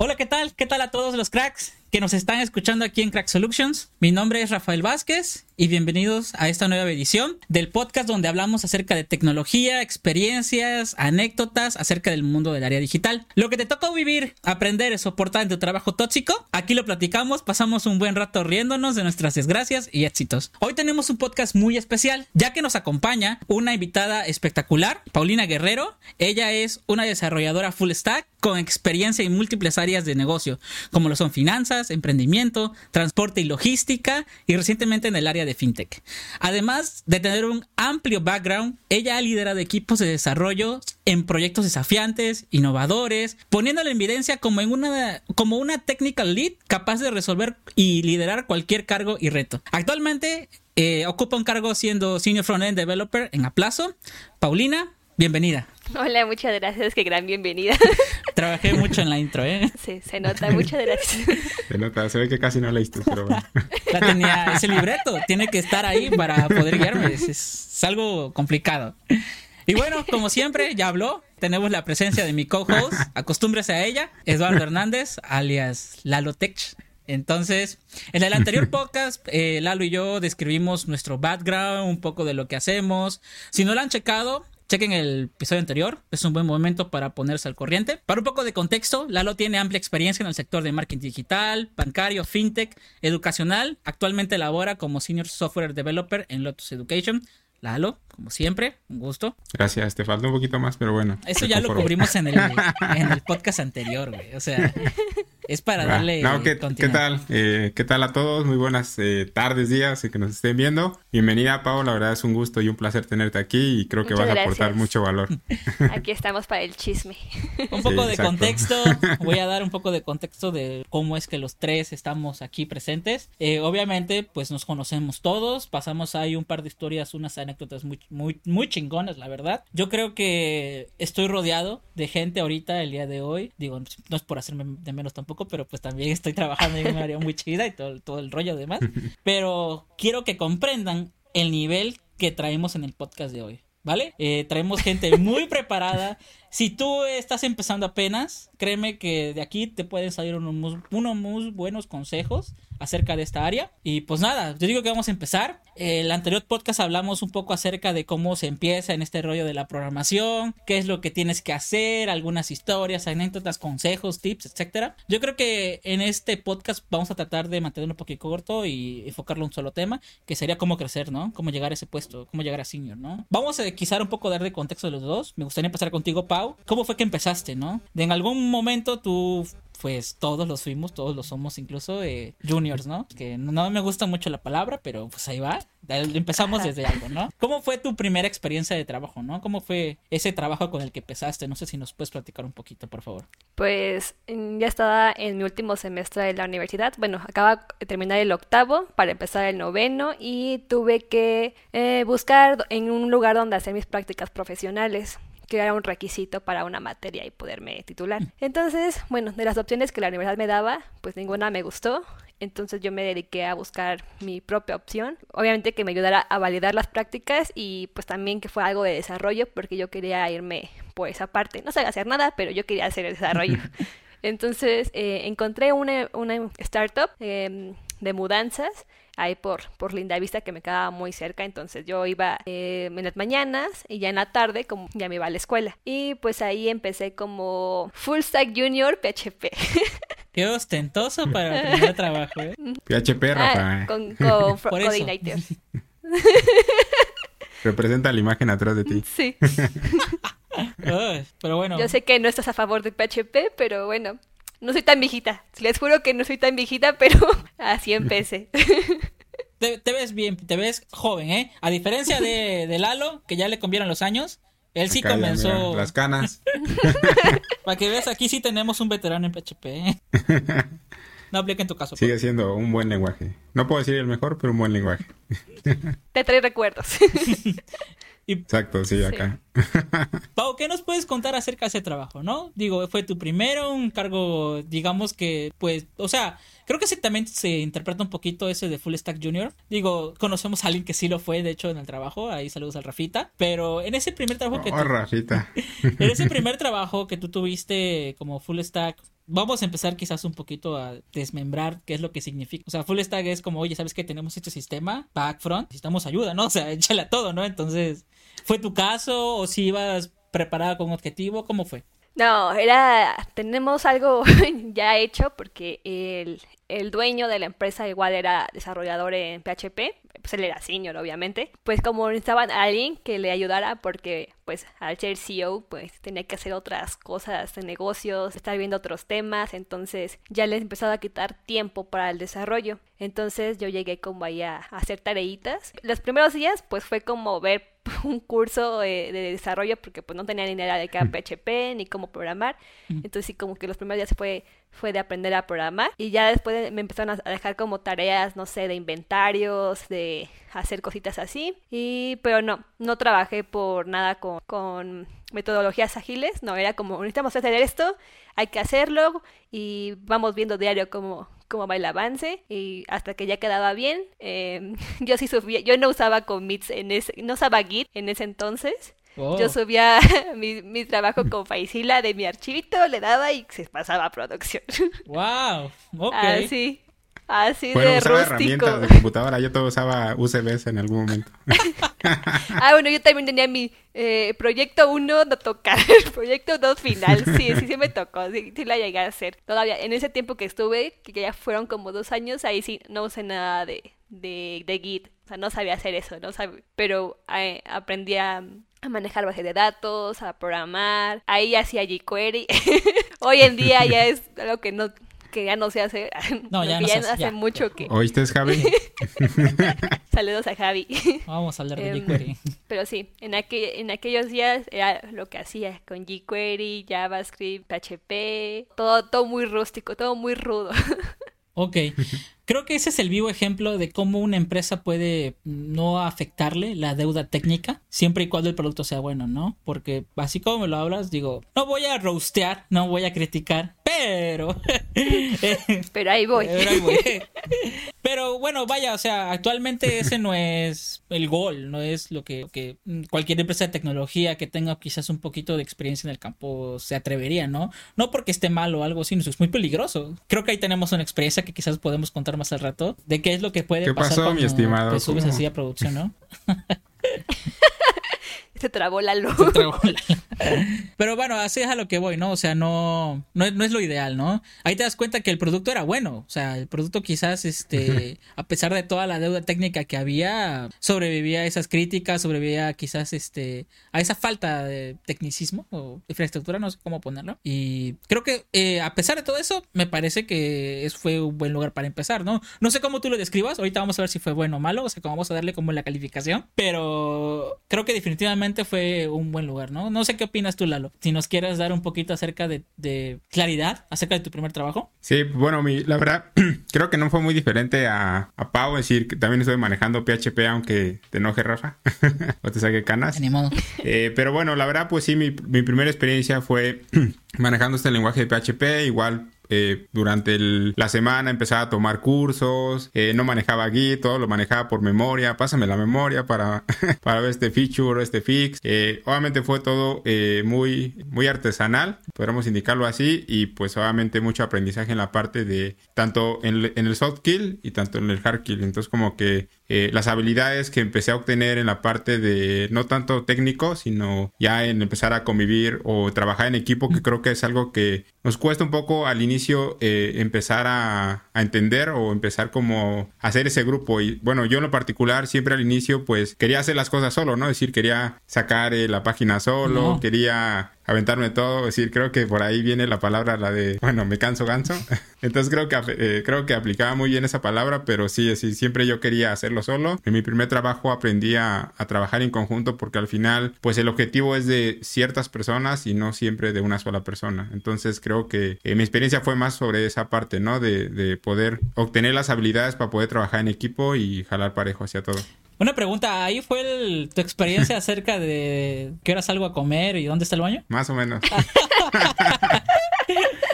Hola, ¿qué tal? ¿Qué tal a todos los cracks que nos están escuchando aquí en Crack Solutions? Mi nombre es Rafael Vázquez y bienvenidos a esta nueva edición del podcast donde hablamos acerca de tecnología, experiencias, anécdotas acerca del mundo del área digital. Lo que te tocó vivir, aprender soportar en tu trabajo tóxico, aquí lo platicamos, pasamos un buen rato riéndonos de nuestras desgracias y éxitos. Hoy tenemos un podcast muy especial, ya que nos acompaña una invitada espectacular, Paulina Guerrero. Ella es una desarrolladora full stack con experiencia en múltiples áreas de negocio, como lo son finanzas, emprendimiento, transporte y logística, y recientemente en el área de fintech. Además de tener un amplio background, ella ha liderado equipos de desarrollo en proyectos desafiantes, innovadores, poniéndola en evidencia como, en una, como una technical lead capaz de resolver y liderar cualquier cargo y reto. Actualmente eh, ocupa un cargo siendo Senior Frontend Developer en Aplazo. Paulina, bienvenida. Hola, muchas gracias, qué gran bienvenida. Trabajé mucho en la intro, ¿eh? Sí, se nota, muchas gracias. Se nota, se ve que casi no leíste, pero bueno. La tenía, ese libreto, tiene que estar ahí para poder guiarme, es, es algo complicado. Y bueno, como siempre, ya habló, tenemos la presencia de mi co-host, acostúmbrese a ella, Eduardo Hernández, alias Lalo Tech. Entonces, en el anterior podcast, eh, Lalo y yo describimos nuestro background, un poco de lo que hacemos. Si no lo han checado, Chequen el episodio anterior, es un buen momento para ponerse al corriente. Para un poco de contexto, Lalo tiene amplia experiencia en el sector de marketing digital, bancario, fintech, educacional. Actualmente labora como Senior Software Developer en Lotus Education. Lalo, como siempre, un gusto. Gracias, te falta un poquito más, pero bueno. Eso ya lo cubrimos en el, en el podcast anterior, güey. O sea, es para darle. No, ¿qué, ¿qué tal? Eh, ¿Qué tal a todos? Muy buenas eh, tardes, días que nos estén viendo. Bienvenida, Pau. La verdad es un gusto y un placer tenerte aquí y creo que Muchas vas a aportar mucho valor. Aquí estamos para el chisme. Un poco Sí, de exacto. contexto, voy a dar un poco de contexto de cómo es que los tres estamos aquí presentes. Eh, obviamente, pues nos conocemos todos, pasamos ahí un par de historias, unas anécdotas muy, muy, muy chingonas, la verdad. Yo creo que estoy rodeado de gente ahorita el día de hoy. Digo, no es por hacerme de menos tampoco, pero pues también estoy trabajando en un área muy chida y todo, todo el rollo demás. Pero quiero que comprendan el nivel que traemos en el podcast de hoy. ¿Vale? Eh, traemos gente muy preparada. Si tú estás empezando apenas, créeme que de aquí te pueden salir unos, unos muy buenos consejos acerca de esta área. Y pues nada, yo digo que vamos a empezar. El anterior podcast hablamos un poco acerca de cómo se empieza en este rollo de la programación, qué es lo que tienes que hacer, algunas historias, anécdotas, consejos, tips, etcétera. Yo creo que en este podcast vamos a tratar de mantenerlo un poquito corto y enfocarlo en un solo tema, que sería cómo crecer, ¿no? Cómo llegar a ese puesto, cómo llegar a senior, ¿no? Vamos a quizá un poco dar de contexto de los dos. Me gustaría empezar contigo, Pau. ¿Cómo fue que empezaste, no? De en algún momento tú pues todos los fuimos, todos los somos incluso eh, juniors, ¿no? Que no, me gusta mucho la palabra, pero pues ahí va. Empezamos desde algo, ¿no? ¿Cómo fue tu primera experiencia de trabajo, no? ¿Cómo fue ese trabajo con el que empezaste? No sé si nos puedes platicar un poquito, por favor. Pues ya estaba en mi último semestre de la universidad. Bueno, acaba de terminar el octavo para empezar el noveno y tuve que eh, buscar en un lugar donde hacer mis prácticas profesionales que era un requisito para una materia y poderme titular. Entonces, bueno, de las opciones que la universidad me daba, pues ninguna me gustó. Entonces yo me dediqué a buscar mi propia opción. Obviamente que me ayudara a validar las prácticas y pues también que fue algo de desarrollo porque yo quería irme por esa parte. No sabía hacer nada, pero yo quería hacer el desarrollo. Entonces eh, encontré una, una startup eh, de mudanzas ahí por, por Linda Vista que me quedaba muy cerca, entonces yo iba eh, en las mañanas y ya en la tarde como ya me iba a la escuela. Y pues ahí empecé como Full Stack Junior PHP. Qué ostentoso para el primer trabajo, ¿eh? PHP, Rafa. Ah, con, con. Representa la imagen atrás de ti. Sí, pero bueno. yo sé que no estás a favor de PHP, pero bueno, no soy tan viejita. Les juro que no soy tan viejita, pero así empecé. Te, te ves bien, te ves joven, ¿eh? A diferencia de, de Lalo, que ya le convieron los años, él sí Acá comenzó... mira, las canas. Para que veas, aquí sí tenemos un veterano en PHP. ¿eh? No aplica en tu caso. Sigue siendo un buen lenguaje. No puedo decir el mejor, pero un buen lenguaje. Te trae recuerdos. Y Exacto, sí, acá. Pau, ¿qué nos puedes contar acerca de ese trabajo, no? Digo, fue tu primero, un cargo, digamos que, pues, o sea, creo que sí también se interpreta un poquito ese de Full Stack Junior. Digo, conocemos a alguien que sí lo fue, de hecho, en el trabajo, ahí saludos al Rafita, pero en ese primer trabajo que Oh, tú, Rafita. en ese primer trabajo que tú tuviste como Full Stack, vamos a empezar quizás un poquito a desmembrar qué es lo que significa. O sea, full stack es como, oye, ¿sabes que tenemos este sistema? Back, front, necesitamos ayuda, ¿no? O sea, échale a todo, ¿no? Entonces, ¿fue tu caso o si ibas preparada con objetivo? ¿Cómo fue? No, era, tenemos algo ya hecho porque el, el dueño de la empresa igual era desarrollador en PHP, pues él era senior obviamente, pues como necesitaban a alguien que le ayudara porque pues al ser CEO pues tenía que hacer otras cosas de negocios, estar viendo otros temas, entonces ya les empezaba a quitar tiempo para el desarrollo. Entonces yo llegué como ahí a, hacer tareitas. Los primeros días pues fue como ver un curso de, desarrollo porque pues no tenía ni idea de qué era PHP ni cómo programar. Entonces sí como que los primeros días fue fue de aprender a programar y ya después me empezaron a dejar como tareas, no sé, de inventarios, de hacer cositas así. Y pero no, no trabajé por nada con, metodologías ágiles, no, era como necesitamos hacer esto, hay que hacerlo y vamos viendo diario cómo, cómo va el avance y hasta que ya quedaba bien. Em, yo sí subía, yo no usaba commits en ese, no usaba Git en ese entonces. Yo oh. subía mi, mi, trabajo con Faisila de mi archivito, le daba y se pasaba a producción. ¡Wow! Ok. Así. Así de usaba herramientas de computadora, yo todo usaba UCBs en algún momento. ah, bueno, yo también tenía mi eh, proyecto 1 no tocar, proyecto 2 final, sí, sí, sí me tocó, sí, sí la llegué a hacer. Todavía, en ese tiempo que estuve, que ya fueron como dos años, ahí sí no usé nada de, de, de Git, o sea, no sabía hacer eso, no sabía, pero eh, aprendí a, a manejar base de datos, a programar, ahí hacía jQuery. Hoy en día ya es algo que no que ya no se hace. No, ya no se hace, mucho que. ¿Oíste, Javi? Saludos a Javi. Vamos a hablar de em, jQuery. Pero sí, en, aquel, en aquellos días era lo que hacía con jQuery, JavaScript, PHP, todo, todo muy rústico, todo muy rudo. Ok. Creo que ese es el vivo ejemplo de cómo una empresa puede no afectarle la deuda técnica, siempre y cuando el producto sea bueno, ¿no? Porque así como me lo hablas, digo, no voy a roastear, no voy a criticar, pero... pero ahí voy. Pero ahí voy. Pero bueno, vaya, o sea, actualmente ese no es el gol, no es lo que, que, cualquier empresa de tecnología que tenga quizás un poquito de experiencia en el campo se atrevería, ¿no? No porque esté mal o algo así, no, es muy peligroso. Creo que ahí tenemos una experiencia que quizás podemos contar más al rato de qué es lo que puede ¿Qué pasar pasó, mi estimado? te subes así a producción, ¿no? Se trabó la luz. Se trabó la Pero bueno, así es a lo que voy, ¿no? O sea, no, no, es lo ideal, ¿no? Ahí te das cuenta que el producto era bueno. O sea, el producto quizás, este, a pesar de toda la deuda técnica que había, sobrevivía a esas críticas, sobrevivía quizás, este, a esa falta de tecnicismo o infraestructura, no sé cómo ponerlo. Y creo que eh, a pesar de todo eso, me parece que es, fue un buen lugar para empezar, ¿no? No sé cómo tú lo describas. Ahorita vamos a ver si fue bueno o malo, o sea, cómo vamos a darle como la calificación. Pero creo que definitivamente fue un buen lugar, ¿no? No sé qué opinas tú, Lalo. Si nos quieres dar un poquito acerca de, claridad acerca de tu primer trabajo. Sí, bueno, mi, la verdad, creo que no fue muy diferente a, a Pau, es decir, que también estoy manejando PHP, aunque te enoje, Rafa, o te saque canas. Ni modo. Eh, pero bueno, la verdad, pues sí, mi, mi primera experiencia fue manejando este lenguaje de PHP, igual eh, durante la semana empezaba a tomar cursos, eh, no manejaba Git, todo lo manejaba por memoria, pásame la memoria para, para ver este feature, este fix. Eh, obviamente fue todo muy, muy artesanal, podríamos indicarlo así, y pues obviamente mucho aprendizaje en la parte de tanto en, en el soft kill y tanto en el hard kill. Entonces como que eh, las habilidades que empecé a obtener en la parte de no tanto técnico, sino ya en empezar a convivir o trabajar en equipo, que creo que es algo que nos cuesta un poco al inicio eh, empezar a, entender o empezar como a hacer ese grupo. Y bueno, yo en lo particular siempre al inicio pues quería hacer las cosas solo, ¿no? Es decir, quería sacar eh, la página solo, quería aventarme todo, decir, creo que por ahí viene la palabra, la de, bueno, me canso ganso. Entonces creo que, eh, creo que aplicaba muy bien esa palabra, pero sí, sí, siempre yo quería hacerlo solo. En mi primer trabajo aprendí a, trabajar en conjunto porque al final, pues el objetivo es de ciertas personas y no siempre de una sola persona. Entonces creo que eh, mi experiencia fue más sobre esa parte, ¿no? De, de poder obtener las habilidades para poder trabajar en equipo y jalar parejo hacia todo. Una pregunta, ¿ahí fue tu experiencia acerca de qué hora salgo a comer y dónde está el baño? Más o menos.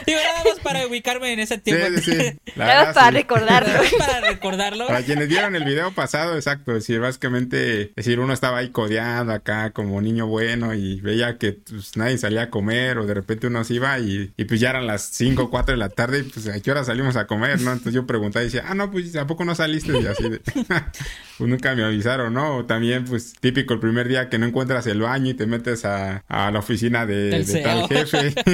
Digo, nada más para ubicarme en ese tiempo. Sí, Nada más para sí. recordarlo. para recordarlo. Para quienes vieron el video pasado, exacto, es decir, básicamente, es decir, uno estaba ahí codeando acá como niño bueno y veía que pues, nadie salía a comer o de repente uno se iba y, y, pues ya eran las 5 o 4 de la tarde y pues a qué hora salimos a comer, ¿no? Entonces yo preguntaba y decía, ah, no, pues ¿a poco no saliste? Y así de, pues nunca me avisaron, ¿no? O también, pues típico el primer día que no encuentras el baño y te metes a, a la oficina de, de tal jefe.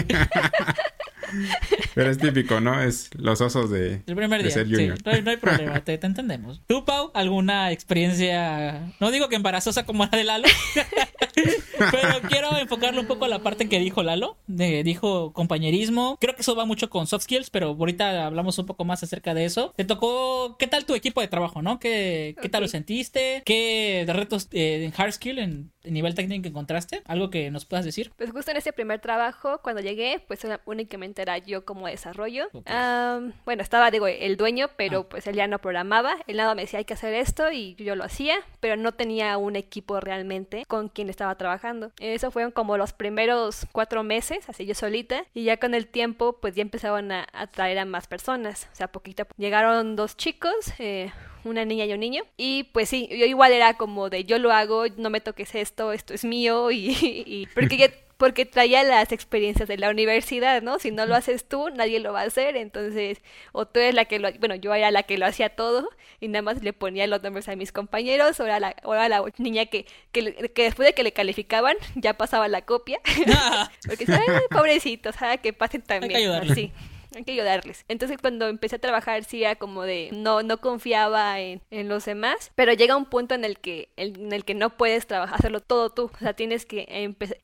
Pero es típico, ¿no? Es los osos de, El primer de día, ser sí, junior. no hay, no hay problema, te, te entendemos. ¿Tú, Pau, alguna experiencia, no digo que embarazosa como la de Lalo, pero quiero enfocarlo un poco a la parte que dijo Lalo, de, dijo compañerismo, creo que eso va mucho con soft skills, pero ahorita hablamos un poco más acerca de eso. Te tocó, ¿qué tal tu equipo de trabajo, no? ¿Qué, qué tal lo sentiste? ¿Qué retos eh, en hard skill, en, en nivel técnico encontraste? ¿Algo que nos puedas decir? Pues justo en ese primer trabajo, cuando llegué, pues únicamente era yo como desarrollo. Bueno, estaba, digo, el dueño, pero Ah. pues él ya no programaba. Él nada me decía hay que hacer esto y yo lo hacía, pero no tenía un equipo realmente con quien estaba trabajando. Eso fueron como los primeros cuatro meses, así yo solita, y ya con el tiempo, pues ya empezaban a, a traer a más personas. O sea, poquito. Llegaron dos chicos, eh, una niña y un niño. Y pues sí, yo igual era como de yo lo hago, no me toques esto, esto es mío. Y, y- porque ya- porque traía las experiencias de la universidad, ¿no? Si no lo haces tú, nadie lo va a hacer. Entonces, o tú eres la que lo, bueno, yo era la que lo hacía todo y nada más le ponía los nombres a mis compañeros, o era la, o era la niña que, que, le- que después de que le calificaban, ya pasaba la copia. Porque, ay, pobrecitos, ah, que pasen también. Hay que ayudarles. Entonces cuando empecé a trabajar sí era como de no no confiaba en, en los demás, pero llega un punto en el que en el que no puedes trabajar hacerlo todo tú, o sea, tienes que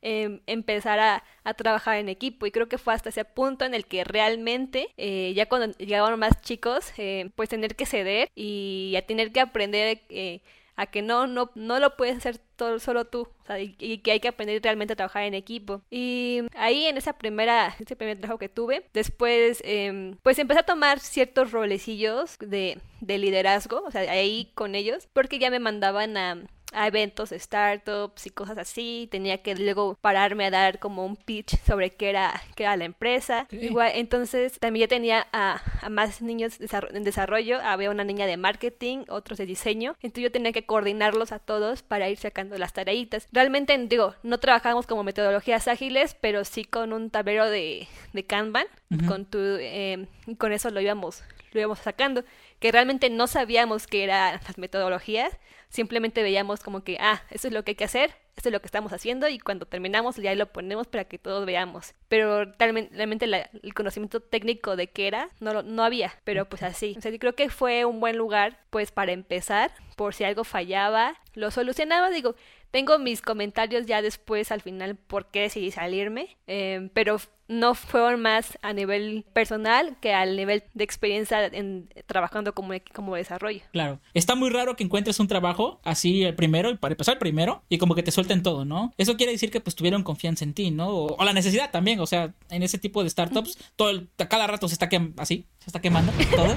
em- empezar a, a trabajar en equipo y creo que fue hasta ese punto en el que realmente eh, ya cuando llegaban más chicos eh, pues tener que ceder y a tener que aprender eh, a que no, no, no lo puedes hacer todo, solo tú, o sea, y, que hay que aprender realmente a trabajar en equipo. Y ahí en esa primera, ese primer trabajo que tuve, después em, pues empecé a tomar ciertos rolecillos de, de liderazgo, o sea, ahí con ellos, porque ya me mandaban a a eventos de startups y cosas así, tenía que luego pararme a dar como un pitch sobre qué era, qué era la empresa. Igual, entonces también ya tenía a, a más niños en desarrollo, había una niña de marketing, otros de diseño, entonces yo tenía que coordinarlos a todos para ir sacando las tareitas. Realmente, digo, no trabajábamos como metodologías ágiles, pero sí con un tablero de, de Kanban, con tu, eh, con eso lo íbamos, lo íbamos sacando, que realmente no sabíamos qué eran las metodologías, simplemente veíamos como que, ah, eso es lo que hay que hacer, esto es lo que estamos haciendo y cuando terminamos ya lo ponemos para que todos veamos. Pero realmente, la- el conocimiento técnico de qué era no, no había, pero pues así. O sea, yo creo que fue un buen lugar pues para empezar, por si algo fallaba, lo solucionaba, digo, tengo mis comentarios ya después al final por qué decidí salirme, eh, pero no fueron más a nivel personal que al nivel de experiencia en trabajando como, como desarrollo. Claro. Está muy raro que encuentres un trabajo así el primero, y para empezar el primero, y como que te suelten todo, ¿no? Eso quiere decir que pues tuvieron confianza en ti, ¿no? O, o la necesidad también, o sea, en ese tipo de startups, todo el- cada rato se está quemando, así, se está quemando todo.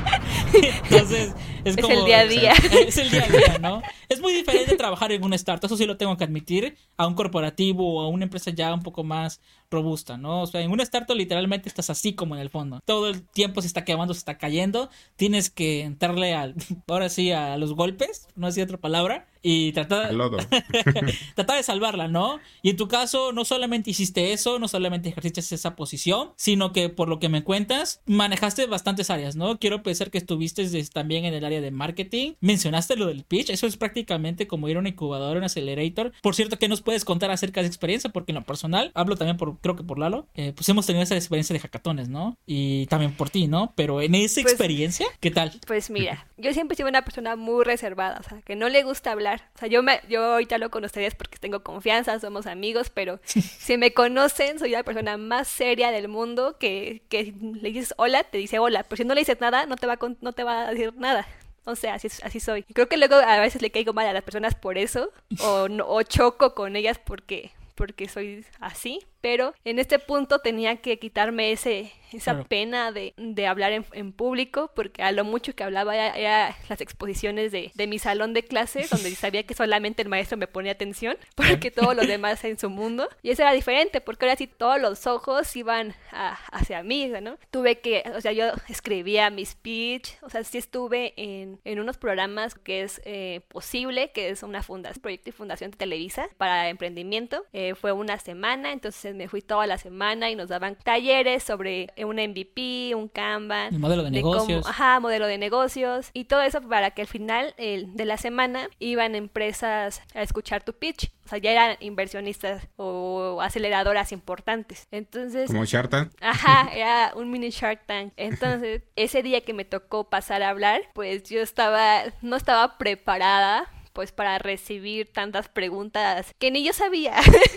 Entonces, es Es como... el día a día. Es el día a día, ¿no? Es muy diferente trabajar en una startup, eso sí lo tengo que admitir, a un corporativo o a una empresa ya un poco más robusta, ¿no? O sea, en una startup literalmente estás así como en el fondo. Todo el tiempo se está quemando, se está cayendo. Tienes que entrarle al, ahora sí, a los golpes, no decir otra palabra, y tratar, tratar de salvarla, ¿no? Y en tu caso, no solamente hiciste eso, no solamente ejerciste esa posición, sino que por lo que me cuentas, manejaste bastantes áreas, ¿no? Quiero pensar que estuviste des- también en el área de marketing. Mencionaste lo del pitch, eso es prácticamente como ir a una incubadora, un accelerator. Por cierto, ¿qué nos puedes contar acerca de esa experiencia? Porque en lo personal, hablo también por, creo que por Lalo, eh, pues hemos tenido esa experiencia de hackatones, ¿no? Y también por ti, ¿no? Pero en esa Pues- experiencia, ¿qué tal? Pues mira, yo siempre he sido una persona muy reservada, o sea, que no le gusta hablar. O sea, yo me, yo ahorita hablo con ustedes porque tengo confianza, somos amigos, pero si me conocen, soy la persona más seria del mundo que, que le dices hola, te dice hola, pero si no le dices nada, no te va a, con- no te va a decir nada. O sea, así, es- así soy. Creo que luego a veces le caigo mal a las personas por eso, o, no- o choco con ellas porque porque soy así, pero en este punto tenía que quitarme ese, esa pena de, de hablar en, en, público, porque a lo mucho que hablaba era, las exposiciones de, de, mi salón de clase, donde sabía que solamente el maestro me ponía atención, porque todos los demás en su mundo. Y eso era diferente, porque ahora sí todos los ojos iban hacia mí, ¿no? Tuve que, o sea, yo escribía mi speech, o sea, sí estuve en, en unos programas que es eh, posible, que es una fundación, proyecto y fundación de Televisa para emprendimiento. Eh, fue una semana, entonces me fui toda la semana y nos daban talleres sobre un MVP, un Kanban. El modelo de, negocios. ajá, modelo de negocios. Y todo eso para que al final de la semana iban empresas a escuchar tu pitch. O sea, ya eran inversionistas o aceleradoras importantes. Entonces... Como Shark Tank. Ajá, era un mini Shark Tank. Entonces, ese día que me tocó pasar a hablar, pues yo estaba, no estaba preparada pues para recibir tantas preguntas que ni yo sabía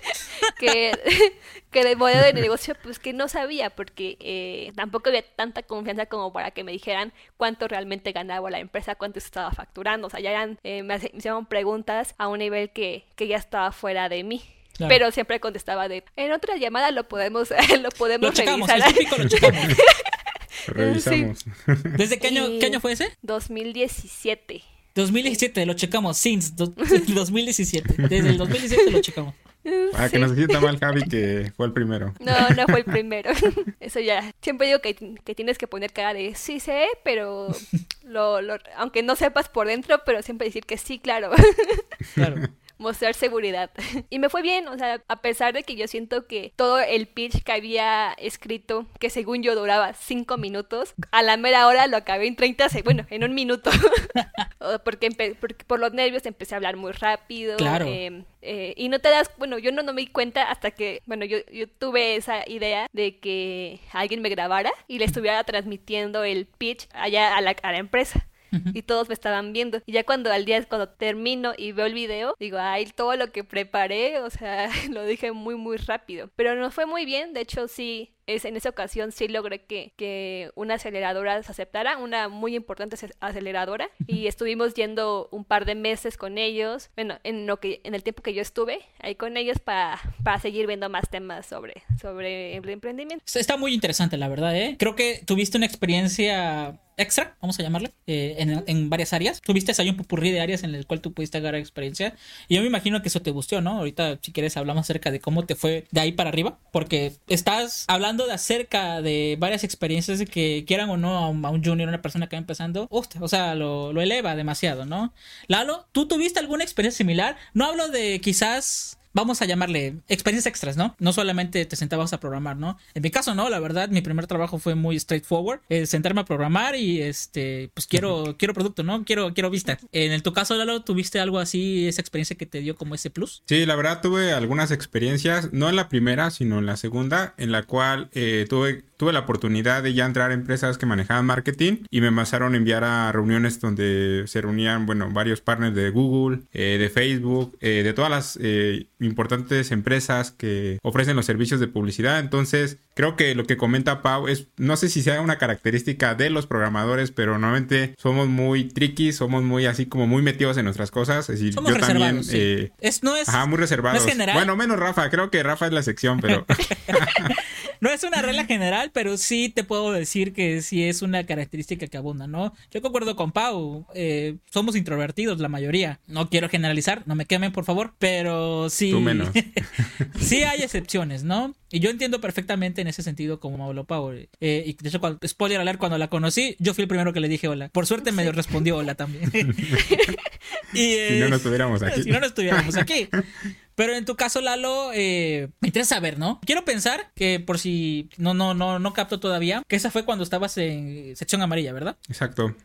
que, que de modelo de negocio pues que no sabía porque eh, tampoco había tanta confianza como para que me dijeran cuánto realmente ganaba la empresa, cuánto estaba facturando, o sea, ya eran, eh, me, hicieron preguntas a un nivel que, que ya estaba fuera de mí. Pero siempre contestaba de, en otra llamada lo podemos, lo podemos lo checamos, revisar. lo checamos. Revisamos. ¿Desde qué año, qué año fue ese? 2017. 2017, lo checamos, since 2017. Desde el 2017 lo checamos. Para que no se sienta mal Javi que fue el primero. No, no fue el primero. Eso ya. Siempre digo que, que tienes que poner cara de sí sé, pero lo, lo, aunque no sepas por dentro, pero siempre decir que sí, claro. Claro mostrar seguridad. y me fue bien, o sea, a pesar de que yo siento que todo el pitch que había escrito, que según yo duraba cinco minutos, a la mera hora lo acabé en 30 segundos, bueno, en un minuto. porque, porque, por los nervios empecé a hablar muy rápido. Claro. Eh, eh, y no te das, bueno, yo no, no me di cuenta hasta que, bueno, yo, yo tuve esa idea de que alguien me grabara y le estuviera transmitiendo el pitch allá a la, a la empresa y todos me estaban viendo. Y ya cuando al día, cuando termino y veo el video, digo, ay, todo lo que preparé, o sea, lo dije muy, muy rápido. Pero no fue muy bien, de hecho sí, es, en esa ocasión sí logré que, que una aceleradora se aceptara, una muy importante aceleradora, y estuvimos yendo un par de meses con ellos, bueno, en, lo que, en el tiempo que yo estuve ahí con ellos para, para seguir viendo más temas sobre, sobre el emprendimiento. Está muy interesante, la verdad, ¿eh? Creo que tuviste una experiencia extra, vamos a llamarle, eh, en, en, varias áreas. Tuviste ahí un popurrí de áreas en el cual tú pudiste agarrar experiencia. Y yo me imagino que eso te gustó, ¿no? Ahorita, si quieres, hablamos acerca de cómo te fue de ahí para arriba, porque estás hablando de acerca de varias experiencias que quieran o no a un, junior, una persona que va empezando, o sea, lo, lo eleva demasiado, ¿no? Lalo, ¿tú tuviste alguna experiencia similar? No hablo de quizás vamos a llamarle experiencias extras, ¿no? No solamente te sentabas a programar, ¿no? En mi caso, no, la verdad, mi primer trabajo fue muy straightforward, eh, sentarme a programar y este, pues quiero, quiero producto, ¿no? Quiero, quiero vista. En tu caso, Lalo, ¿tuviste algo así, esa experiencia que te dio como ese plus? Sí, la verdad tuve algunas experiencias, no en la primera, sino en la segunda, en la cual eh, tuve tuve la oportunidad de ya entrar a empresas que manejaban marketing y me pasaron a enviar a reuniones donde se reunían, bueno, varios partners de Google, eh, de Facebook, eh, de todas las eh, importantes empresas que ofrecen los servicios de publicidad. Entonces, creo que lo que comenta Pau es, no sé si sea una característica de los programadores, pero normalmente somos muy tricky, somos muy así como muy metidos en nuestras cosas. Es decir, somos yo también... es, no es, ajá, muy reservados. bueno, menos Rafa, creo que Rafa es la sección, pero... no es una regla general, pero sí te puedo decir que sí es una característica que abunda, ¿no? Yo concuerdo con Pau, eh, somos introvertidos la mayoría. No quiero generalizar, no me quemen por favor, pero sí. Tú menos. sí hay excepciones, ¿no? Y yo entiendo perfectamente en ese sentido como habló Pau. Eh, y de hecho, cuando, spoiler alert, cuando la conocí, yo fui el primero que le dije hola. Por suerte me respondió hola también. y, si no, no estuviéramos aquí. Si no, no estuviéramos aquí. Pero en tu caso, Lalo, eh, me interesa saber, ¿no? Quiero pensar que por si no, no, no, no capto todavía, que esa fue cuando estabas en sección amarilla, ¿verdad? Exacto.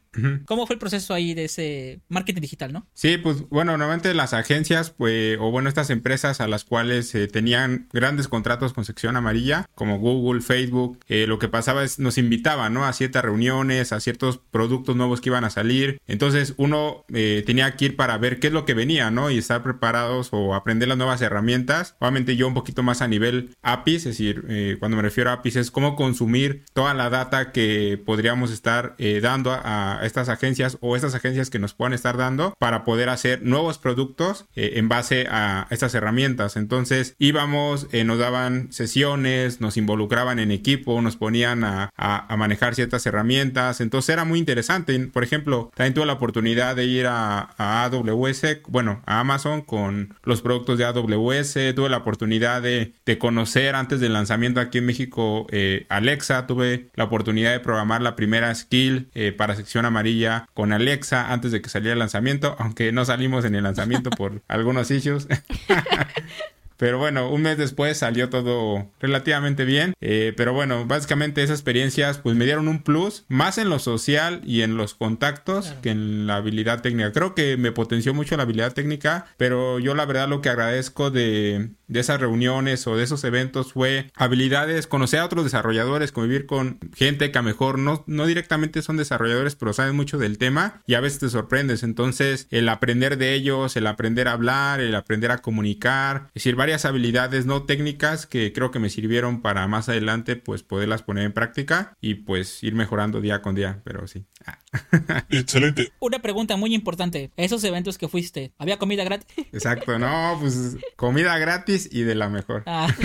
¿Cómo fue el proceso ahí de ese marketing digital, no? Sí, pues bueno, normalmente las agencias, pues, o bueno, estas empresas a las cuales eh, tenían grandes contratos con sección amarilla, como Google, Facebook, eh, lo que pasaba es nos invitaban, ¿no? A ciertas reuniones, a ciertos productos nuevos que iban a salir. Entonces uno eh, tenía que ir para ver qué es lo que venía, ¿no? Y estar preparados o aprender las nuevas herramientas. Obviamente yo un poquito más a nivel APIs, es decir, eh, cuando me refiero a APIs es cómo consumir toda la data que podríamos estar eh, dando a, estas agencias o estas agencias que nos puedan estar dando para poder hacer nuevos productos eh, en base a estas herramientas. Entonces íbamos, nos daban sesiones, nos involucraban en equipo, nos ponían a, a, manejar ciertas herramientas. Entonces era muy interesante. Por ejemplo, también tuve la oportunidad de ir a, AWS, bueno, a Amazon con los productos de AWS. Tuve la oportunidad de, de conocer antes del lanzamiento aquí en México eh, Alexa. Tuve la oportunidad de programar la primera skill eh, para sección amarilla con Alexa antes de que saliera el lanzamiento, aunque no salimos en el lanzamiento por algunos issues. Pero bueno, un mes después salió todo relativamente bien. Eh, pero bueno, básicamente esas experiencias pues me dieron un plus más en lo social y en los contactos que en la habilidad técnica. Creo que me potenció mucho la habilidad técnica, pero yo la verdad lo que agradezco de, de esas reuniones o de esos eventos fue habilidades, conocer a otros desarrolladores, convivir con gente que a mejor no, no directamente son desarrolladores, pero saben mucho del tema y a veces te sorprendes. Entonces, el aprender de ellos, el aprender a hablar, el aprender a comunicar, es decir, varias habilidades no técnicas que creo que me sirvieron para más adelante pues poderlas poner en práctica y pues ir mejorando día con día, pero sí. Excelente. Una pregunta muy importante. Esos eventos que fuiste, ¿había comida gratis? Exacto, no, pues comida gratis y de la mejor. Ah.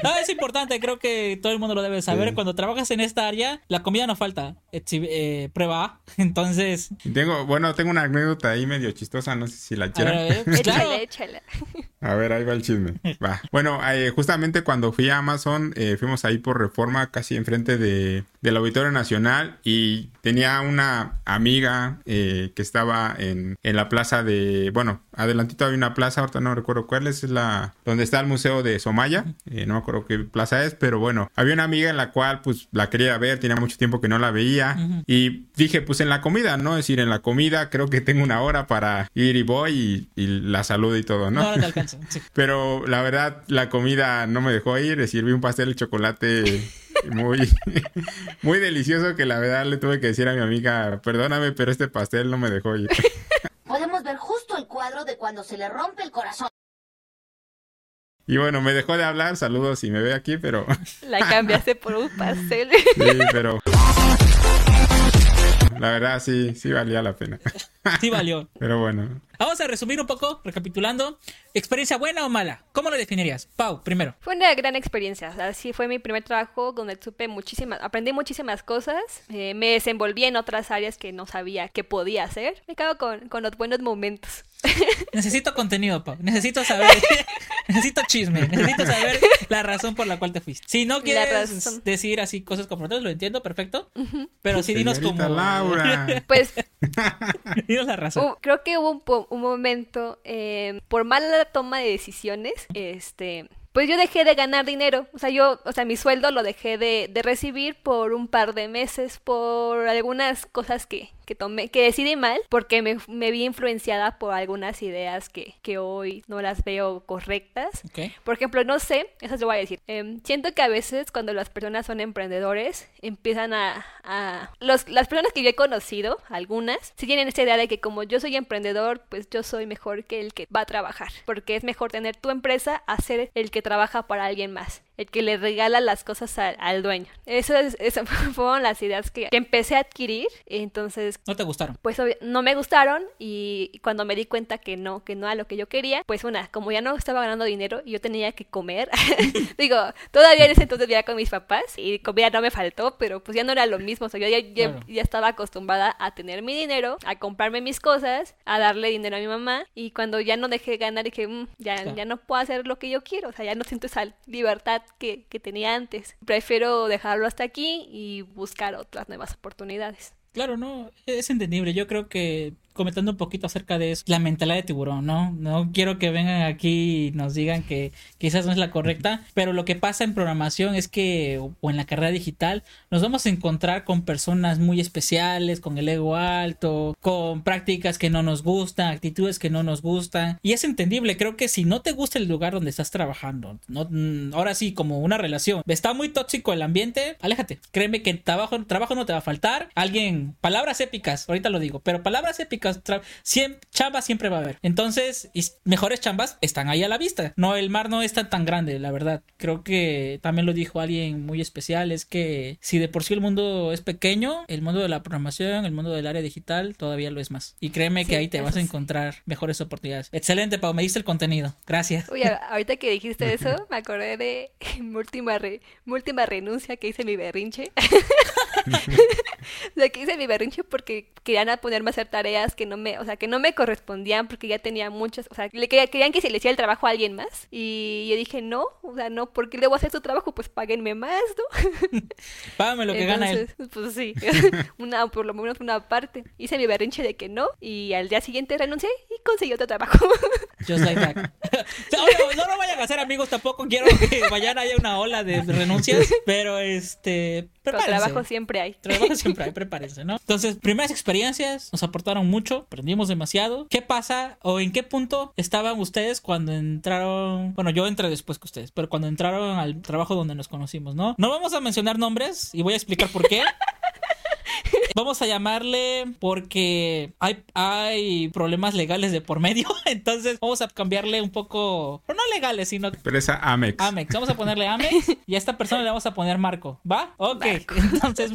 No, es importante, creo que todo el mundo lo debe saber. Cuando trabajas en esta área, la comida no falta. Eh, prueba Entonces. Tengo, bueno, tengo una anécdota ahí medio chistosa, no sé si la quieren. Eh, pues, échale, échale. A ver, ahí va el chisme. Va. Bueno, eh, justamente cuando fui a Amazon, eh, fuimos ahí por reforma, casi enfrente de, del Auditorio Nacional, y tenía una amiga eh, que estaba en, en, la plaza de. Bueno, adelantito había una plaza, ahorita no recuerdo cuál es, la. donde está el Museo de Somaya. no me acuerdo qué plaza es, pero bueno, había una amiga en la cual, pues, la quería ver, tenía mucho tiempo que no la veía, y dije, pues en la comida, ¿no? Es decir, en la comida creo que tengo una hora para ir y voy y, y la saludo y todo, ¿no? No, te alcanzo. Pero la verdad, la comida no me dejó ir. Sirví un pastel de chocolate muy, muy delicioso que la verdad le tuve que decir a mi amiga, perdóname, pero este pastel no me dejó ir. Podemos ver justo el cuadro de cuando se le rompe el corazón. Y bueno, me dejó de hablar, saludos si me ve aquí, pero... La cambiaste por un pastel. Sí, pero... La verdad sí, sí valía la pena. Sí valió. Pero bueno. Vamos a resumir un poco, recapitulando. ¿Experiencia buena o mala? ¿Cómo lo definirías? Pau, primero. Fue una gran experiencia. Así fue mi primer trabajo donde supe muchísimas, aprendí muchísimas cosas. Eh, me desenvolví en otras áreas que no sabía que podía hacer. Me quedo con, con los buenos momentos. Necesito contenido, Pau. Necesito saber. necesito chisme. Necesito saber la razón por la cual te fuiste. Si no quieres decir así cosas como otras, lo entiendo, perfecto. Pero sí dinos como. Laura. pues. dinos la razón. creo que hubo un, un momento. Eh, por mala toma de decisiones. Este pues yo dejé de ganar dinero. O sea, yo, o sea, mi sueldo lo dejé de, de recibir por un par de meses, por algunas cosas que, que tomé, que decidí mal, porque me, me vi influenciada por algunas ideas que, que hoy no las veo correctas. Por ejemplo, no sé, eso te voy a decir. Em, siento que a veces cuando las personas son emprendedores, empiezan a... a los, las personas que yo he conocido, algunas, si tienen esta idea de que como yo soy emprendedor, pues yo soy mejor que el que va a trabajar, porque es mejor tener tu empresa a ser el que trabaja para alguien más el que le regala las cosas al, dueño. Esas, fueron las ideas que, empecé a adquirir. Entonces. ¿No te gustaron? Pues no me gustaron. Y cuando me di cuenta que no, que no era lo que yo quería, pues una, como ya no estaba ganando dinero y yo tenía que comer. digo, todavía en ese entonces vivía con mis papás y comida no me faltó, pero pues ya no era lo mismo. O sea, yo ya, ya, estaba acostumbrada a tener mi dinero, a comprarme mis cosas, a darle dinero a mi mamá. Y cuando ya no dejé ganar, dije, mm, ya, ya no puedo hacer lo que yo quiero. O sea, ya no siento esa libertad que, tenía antes. Prefiero dejarlo hasta aquí y buscar otras nuevas oportunidades. Claro, no, es entendible. Yo creo que comentando un poquito acerca de eso, la mentalidad de tiburón, ¿no? No quiero que vengan aquí y nos digan que quizás no es la correcta, pero lo que pasa en programación es que, o en la carrera digital, nos vamos a encontrar con personas muy especiales, con el ego alto, con prácticas que no nos gustan, actitudes que no nos gustan, y es entendible, creo que si no te gusta el lugar donde estás trabajando, no, mm, ahora sí, como una relación, está muy tóxico el ambiente, aléjate, créeme que trabajo, trabajo no te va a faltar, alguien, palabras épicas, ahorita lo digo, pero palabras épicas prácticas, tra- siem- chamba siempre va a haber. Entonces, y mejores chambas están ahí a la vista. No, el mar no es tan, tan grande, la verdad. Creo que también lo dijo alguien muy especial, es que si de por sí el mundo es pequeño, el mundo de la programación, el mundo del área digital, todavía lo es más. Y créeme que ahí te vas a sí. encontrar mejores oportunidades. Excelente, Pau, me diste el contenido. Gracias. Uy, ahorita que dijiste eso, me acordé de mi última, re- última renuncia que hice mi berrinche. o sea, que hice mi berrinche porque querían ponerme a hacer tareas que no me, o sea, que no me correspondían porque ya tenía muchas, o sea, le quería- querían que se le hiciera el trabajo a alguien más. Y yo dije, no, o sea, no, porque debo hacer su trabajo, pues páguenme más, ¿no? Págame lo que gana él. Entonces, pues sí, una, por lo menos una parte. Hice mi berrinche de que no, y al día siguiente renuncié y conseguí otro trabajo. Just like that. Oye, no lo vayan a hacer amigos tampoco. Quiero que vayan haya una ola de renuncias. Pero este. Pero trabajo siempre hay. Trabajo siempre hay, prepárense, ¿no? Entonces, primeras experiencias nos aportaron mucho, aprendimos demasiado. ¿Qué pasa o en qué punto estaban ustedes cuando entraron? Bueno, yo entré después que ustedes, pero cuando entraron al trabajo donde nos conocimos, ¿no? No vamos a mencionar nombres y voy a explicar por qué. Vamos a llamarle porque hay, hay problemas legales de por medio. Entonces vamos a cambiarle un poco, pero no legales, sino Pero esa Amex. Amex. Vamos a ponerle Amex y a esta persona le vamos a poner Marco. ¿Va? Ok. Entonces,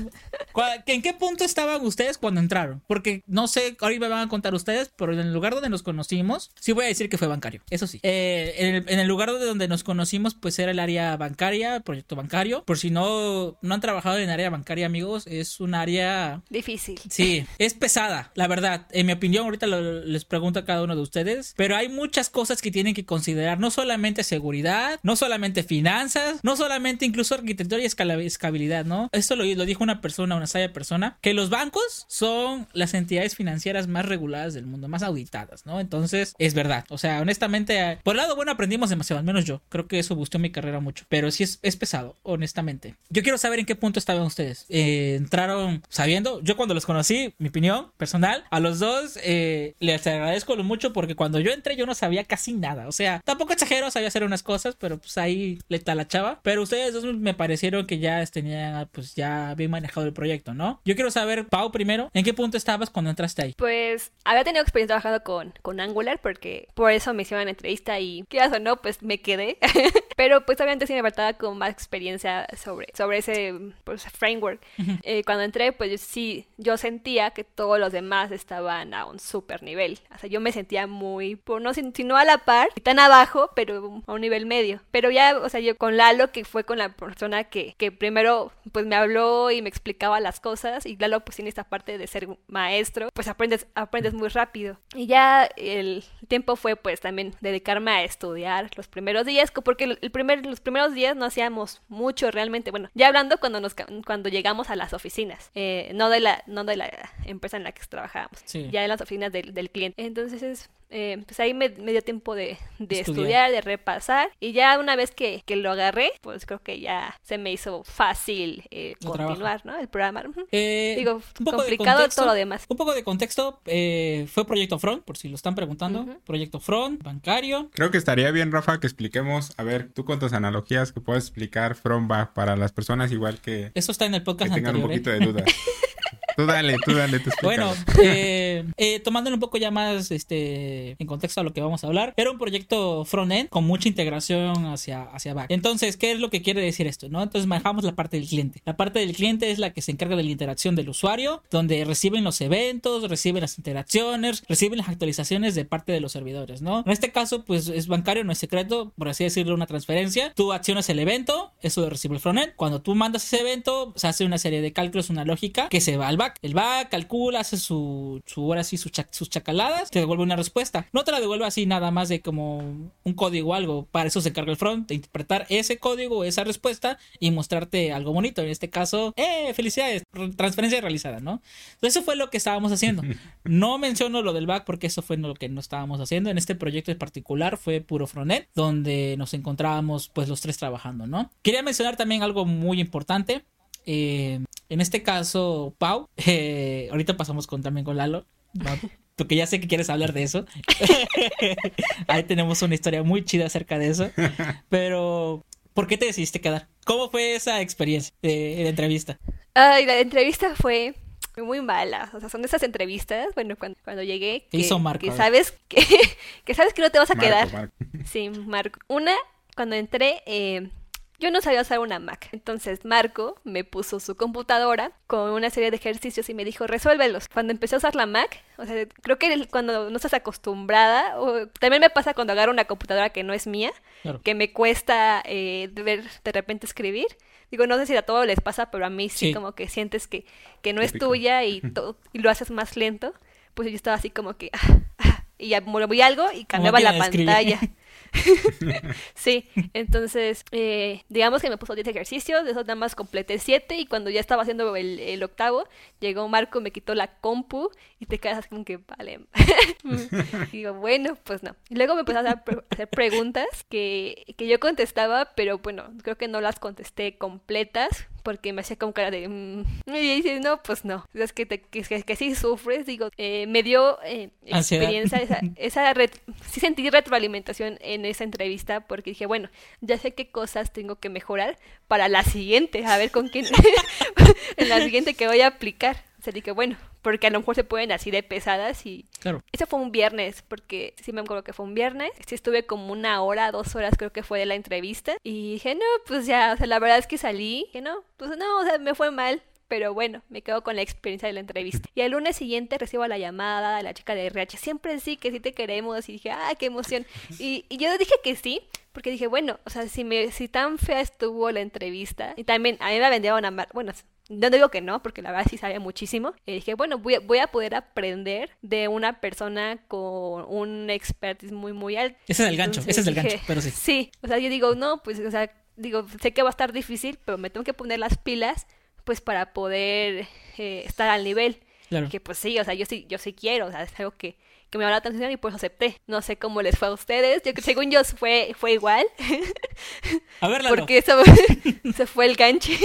¿cuál- ¿en qué punto estaban ustedes cuando entraron? Porque no sé, ahorita me van a contar ustedes, pero en el lugar donde nos conocimos, sí voy a decir que fue bancario. Eso sí. Eh, en, el, en el lugar de donde nos conocimos, pues era el área bancaria, proyecto bancario. Por si no, no han trabajado en área bancaria, amigos, es un área Difícil. Sí, es pesada, la verdad. En mi opinión, ahorita lo- les pregunto a cada uno de ustedes, pero hay muchas cosas que tienen que considerar, no solamente seguridad, no solamente finanzas, no solamente incluso arquitectura y escala- escalabilidad, ¿no? Esto lo, dijo una persona, una sabia persona, que los bancos son las entidades financieras más reguladas del mundo, más auditadas, ¿no? Entonces, es verdad. O sea, honestamente, por el lado bueno aprendimos demasiado, al menos yo. Creo que eso gustó mi carrera mucho, pero sí es, es pesado, honestamente. Yo quiero saber en qué punto estaban ustedes. Eh, entraron sabiendo, yo cuando los conocí, mi opinión personal, a los dos eh, les agradezco mucho porque cuando yo entré yo no sabía casi nada. O sea, tampoco exagero, sabía hacer unas cosas, pero pues ahí le talachaba. Pero ustedes dos me parecieron que ya tenían, pues ya bien manejado el proyecto, ¿no? Yo quiero saber, Pau, primero, ¿en qué punto estabas cuando entraste ahí? Pues había tenido experiencia trabajando con, con Angular porque por eso me hicieron la entrevista y quieras o no, pues me quedé. Pero pues obviamente sí me faltaba con más experiencia sobre, sobre ese pues, framework. Eh, cuando entré, pues yo sí, yo sentía que todos los demás estaban a un super nivel. O sea, yo me sentía muy, por no si si no a la par, tan abajo, pero a un nivel medio. Pero ya, o sea, yo con Lalo, que fue con la persona que, que primero pues me habló y me explicaba las cosas, y Lalo pues tiene esta parte de ser maestro, pues aprendes, aprendes muy rápido. Y ya el tiempo fue pues también dedicarme a estudiar los primeros días, porque el primer, los primeros días no hacíamos mucho realmente. Bueno, ya hablando cuando nos cuando llegamos a las oficinas, eh, no de la, no de la empresa en la que trabajábamos, Sí. ya en las oficinas del, del cliente. Entonces, eh, pues ahí me, me dio tiempo de, de Estudiar. estudiar, de repasar, y ya una vez que, que lo agarré, pues creo que ya se me hizo fácil eh, continuar, ¿no? El programa. Eh, Digo, complicado contexto. todo lo demás. Un poco de contexto, eh, fue Proyecto Front, por si lo están preguntando. Proyecto Front, bancario. Creo que estaría bien, Rafa, que expliquemos, a ver, tú con tus analogías que puedes explicar Back para las personas igual que, Eso está en el que podcast tengan un anterior. poquito ¿eh? de dudas. tú dale, tú dale, explícalo. Bueno, eh, eh, tomándolo un poco ya más este en contexto a lo que vamos a hablar, era un proyecto front-end con mucha integración hacia, hacia back. Entonces, ¿qué es lo que quiere decir esto? ¿no? Entonces manejamos la parte del cliente. La parte del cliente es la que se encarga de la interacción del usuario, donde reciben los eventos, reciben las interacciones, reciben las actualizaciones de parte de los servidores, ¿no? En este caso, pues es bancario, no es secreto, por así decirlo, una transferencia. Tú accionas el evento, eso recibe el frontend. Cuando tú mandas ese evento, se hace una serie de cálculos, una lógica que se va al back. El back calcula, hace su, su ahora sí, su cha- sus chacaladas, te devuelve una respuesta. No te la devuelve así nada más de como un código o algo. Para eso se encarga el front, de interpretar ese código, esa respuesta y mostrarte algo bonito. En este caso, ¡eh! Felicidades, re- transferencia realizada, ¿no? Entonces, eso fue lo que estábamos haciendo. No menciono lo del back porque eso fue lo que no estábamos haciendo. En este proyecto en particular fue puro frontend, donde nos encontrábamos pues los tres trabajando, ¿no? Quería mencionar también algo muy importante. Eh, en este caso, Pau, eh, ahorita pasamos con, también con Lalo, ¿no? porque ya sé que quieres hablar de eso. Ahí tenemos una historia muy chida acerca de eso. Pero, ¿por qué te decidiste quedar? ¿Cómo fue esa experiencia de, de entrevista? Ay, la entrevista fue muy mala. O sea, son esas entrevistas, bueno, cuando, cuando llegué, ¿Qué que, hizo Marco? que sabes que, que sabes que no te vas a Marco, quedar. Marco. Sí, Marco. Una, cuando entré, eh, yo no sabía usar una Mac. Entonces Marco me puso su computadora con una serie de ejercicios y me dijo, resuélvelos. Cuando empecé a usar la Mac, o sea, creo que cuando no estás acostumbrada, o también me pasa cuando agarro una computadora que no es mía, Claro. que me cuesta eh, de ver de repente escribir. Digo, no sé si a todos les pasa, pero a mí sí, Sí. como que sientes que, que no es tuya y, y lo haces más lento. Pues yo estaba así como que... ah, ah, y ya moví algo y cambiaba la pantalla. Sí, entonces, eh, digamos que me puso 10 ejercicios, de esos nada más completé 7 y cuando ya estaba haciendo el, octavo, llegó Marco, me quitó la compu y te quedas como que, vale. y digo, bueno, pues no. Y luego me empezó a hacer, hacer preguntas que, que yo contestaba, pero bueno, creo que no las contesté completas porque me hacía como cara de... mm. Y dices, no, pues no. Es que, te, que, que, que sí sufres, digo, eh, me dio eh, experiencia, esa, esa ret- sí sentí retroalimentación en esa entrevista porque dije, bueno, ya sé qué cosas tengo que mejorar para la siguiente, a ver con quién, en la siguiente que voy a aplicar. Sea, dije, bueno, porque a lo mejor se pueden así de pesadas y... Claro. Eso fue un viernes, porque sí me acuerdo que fue un viernes. Sí estuve como una hora, dos horas creo que fue de la entrevista. Y dije, no, pues ya, o sea, la verdad es que salí. Que no, pues no, o sea, me fue mal. Pero bueno, me quedo con la experiencia de la entrevista. Y al lunes siguiente recibo la llamada de la chica de RH. Siempre sí, que sí te queremos. Y dije, ah, qué emoción. Y, y yo dije que sí, porque dije, bueno, o sea, si, me, si tan fea estuvo la entrevista. Y también a mí me una... mar- Bueno, no digo que no, porque la verdad sí sabía muchísimo. Y dije, bueno, voy a, voy a poder aprender de una persona con un expertise muy, muy alto. Ese es el gancho, ese es el gancho, pero sí. Sí, o sea, yo digo, no, pues, o sea, digo, sé que va a estar difícil, pero me tengo que poner las pilas, pues, para poder eh, estar al nivel. Claro. Que pues sí, o sea, yo sí, yo sí quiero, o sea, es algo que, que me llama la atención y pues acepté. No sé cómo les fue a ustedes, yo según yo fue, fue igual, A ver, Lalo. porque eso se fue el ganche.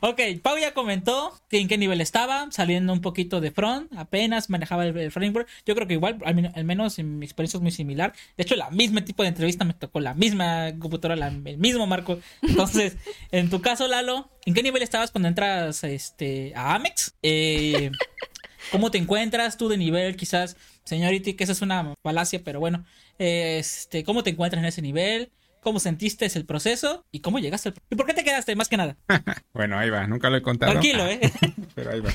Ok, Pau ya comentó que en qué nivel estaba, saliendo un poquito de front, apenas manejaba el, el framework. Yo creo que igual, al, men- al menos en mi experiencia es muy similar. De hecho, la misma tipo de entrevista me tocó la misma computadora, la- el mismo marco. Entonces, en tu caso, Lalo, ¿en qué nivel estabas cuando entras este, a Amex? Eh, ¿Cómo te encuentras tú de nivel? Quizás, señorita, que esa es una falacia, pero bueno, este, ¿cómo te encuentras en ese nivel? ¿Cómo sentiste el proceso? ¿Y cómo llegaste al... ¿Y por qué te quedaste, más que nada? Bueno, ahí va, nunca lo he contado. Tranquilo, ¿eh? Pero ahí va.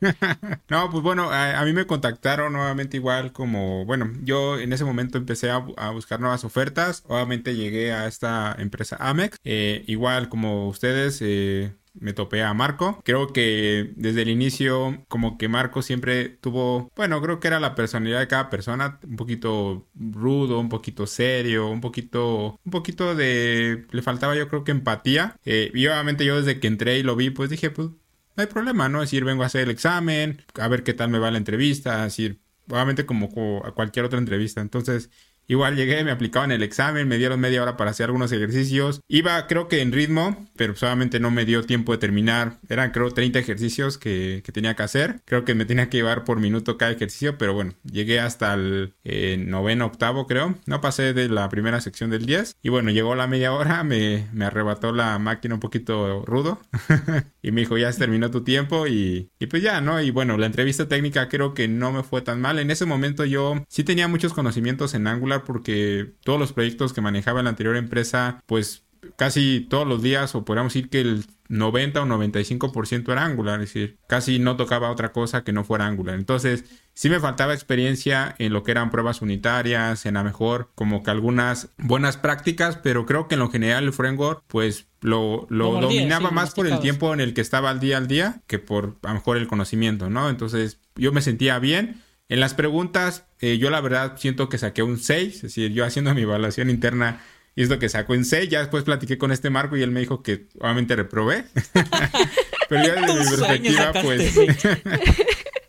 no, pues bueno, a, a mí me contactaron nuevamente igual como, bueno, yo en ese momento empecé a buscar nuevas ofertas. Obviamente llegué a esta empresa Amex. Eh, igual como ustedes, eh, me topé a Marco. Creo que desde el inicio, como que Marco siempre tuvo, bueno, creo que era la personalidad de cada persona, un poquito rudo, un poquito serio, un poquito, un poquito de, le faltaba yo creo que empatía. Eh, y obviamente yo desde que entré y lo vi, pues dije, pues no hay problema, ¿no? Es decir, vengo a hacer el examen, a ver qué tal me va la entrevista, es decir, obviamente como co- a cualquier otra entrevista. Entonces, igual llegué, me aplicaban el examen, me dieron media hora para hacer algunos ejercicios. Iba, creo que en ritmo, pero solamente no me dio tiempo de terminar. Eran, creo, 30 ejercicios que, que tenía que hacer. Creo que me tenía que llevar por minuto cada ejercicio, pero bueno, llegué hasta el eh, noveno, octavo, creo. No pasé de la primera sección del 10. Y bueno, llegó la media hora, me, me arrebató la máquina un poquito rudo. y me dijo, ya se terminó tu tiempo y, y pues ya, ¿no? Y bueno, la entrevista técnica creo que no me fue tan mal. En ese momento yo sí tenía muchos conocimientos en Angular porque todos los proyectos que manejaba en la anterior empresa, pues casi todos los días, o podríamos decir que el 90 o 95% era Angular, es decir, casi no tocaba otra cosa que no fuera Angular. Entonces, sí me faltaba experiencia en lo que eran pruebas unitarias, en a mejor como que algunas buenas prácticas, pero creo que en lo general el framework, pues lo, lo Lo dominaba sí, más por el tiempo en el que estaba al día al día que por a lo mejor el conocimiento, ¿no? Entonces, yo me sentía bien. En las preguntas, eh, yo la verdad siento que saqué un 6, es decir, yo haciendo mi evaluación interna y esto que sacó en 6, ya después platiqué con este Marco y él me dijo que obviamente reprobé. Pero yo desde mi perspectiva, pues,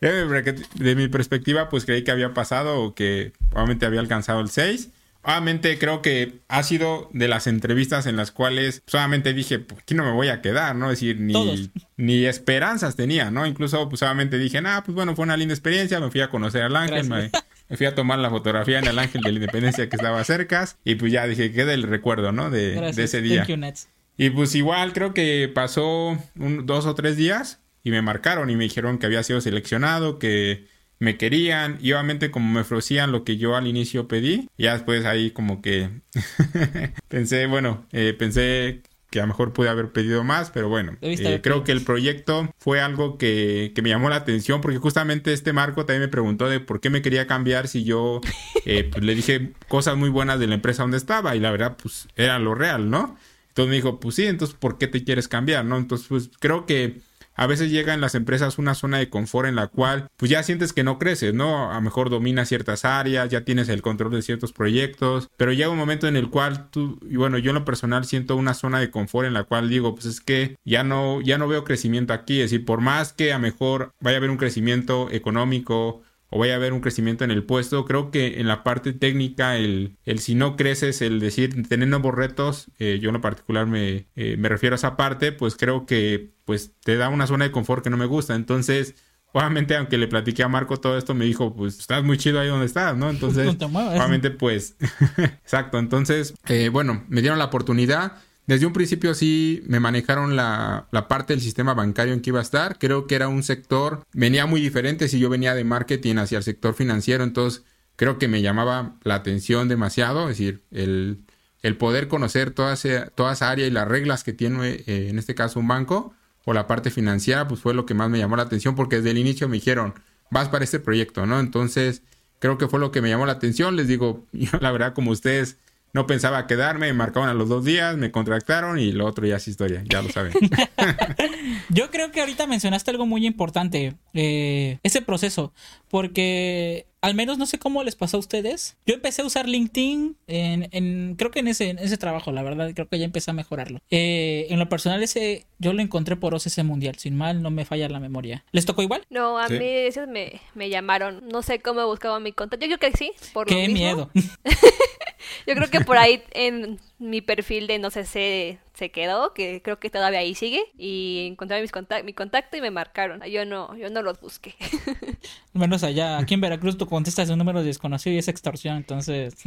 ya de mi- de mi perspectiva, pues creí que había pasado o que obviamente había alcanzado el 6. Obviamente creo que ha sido de las entrevistas en las cuales solamente dije, pues aquí no me voy a quedar, ¿no? Es decir, ni, Todos. ni esperanzas tenía, ¿no? Incluso pues solamente dije, ah, pues bueno, fue una linda experiencia, me fui a conocer al ángel, me, fui a tomar la fotografía en el ángel de la independencia que estaba cerca y pues ya dije, queda el recuerdo, ¿no? De, ese día. You. Y pues igual creo que pasó un- dos o tres días y me marcaron y me dijeron que había sido seleccionado, que me querían y obviamente como me ofrecían lo que yo al inicio pedí, ya después ahí como que pensé, bueno, eh, pensé que a lo mejor pude haber pedido más, pero bueno, eh, creo que el proyecto fue algo que, que me llamó la atención porque justamente este Marco también me preguntó de por qué me quería cambiar si yo eh, pues, le dije cosas muy buenas de la empresa donde estaba y la verdad pues era lo real, ¿no? Entonces me dijo, pues sí, entonces ¿por qué te quieres cambiar, no? Entonces pues creo que a veces llega en las empresas una zona de confort en la cual pues ya sientes que no creces, ¿no? A lo mejor dominas ciertas áreas, ya tienes el control de ciertos proyectos, pero llega un momento en el cual tú, y bueno, yo en lo personal siento una zona de confort en la cual digo, pues es que ya no, ya no veo crecimiento aquí, es decir, por más que a lo mejor vaya a haber un crecimiento económico o vaya a haber un crecimiento en el puesto. Creo que en la parte técnica, el, el si no creces, el decir tener nuevos retos, eh, yo en lo particular me, eh, me refiero a esa parte, pues creo que pues te da una zona de confort que no me gusta. Entonces, obviamente, aunque le platiqué a Marco todo esto, me dijo, pues estás muy chido ahí donde estás, ¿no? Entonces, No obviamente, pues, exacto. Entonces, eh, bueno, me dieron la oportunidad. Desde un principio sí me manejaron la, la, parte del sistema bancario en que iba a estar. Creo que era un sector, venía muy diferente si yo venía de marketing hacia el sector financiero, entonces creo que me llamaba la atención demasiado, es decir, el, el poder conocer toda, ese, toda esa área y las reglas que tiene eh, en este caso un banco o la parte financiera, pues fue lo que más me llamó la atención porque desde el inicio me dijeron, vas para este proyecto, ¿no? Entonces creo que fue lo que me llamó la atención, les digo, yo la verdad como ustedes no pensaba quedarme, me marcaban a los dos días, me contrataron y lo otro ya es historia, ya lo saben. Yo creo que ahorita mencionaste algo muy importante, eh, ese proceso, porque al menos no sé cómo les pasó a ustedes. Yo empecé a usar LinkedIn en, en creo que en ese, en ese trabajo, la verdad, creo que ya empecé a mejorarlo. Eh, en lo personal ese yo lo encontré por OCC Mundial, sin mal, no me falla la memoria. ¿Les tocó igual? No, a Sí. mí esos me, me llamaron. No sé cómo buscaba mi contacto. Yo creo que sí, por lo Qué mismo. miedo. Yo creo que por ahí en mi perfil de no sé se, se quedó, que creo que todavía ahí sigue. Y encontré mis contac- mi contacto y me marcaron. Yo no, yo no los busqué. Al menos allá, aquí en Veracruz tú contestas un número desconocido y es extorsión, entonces...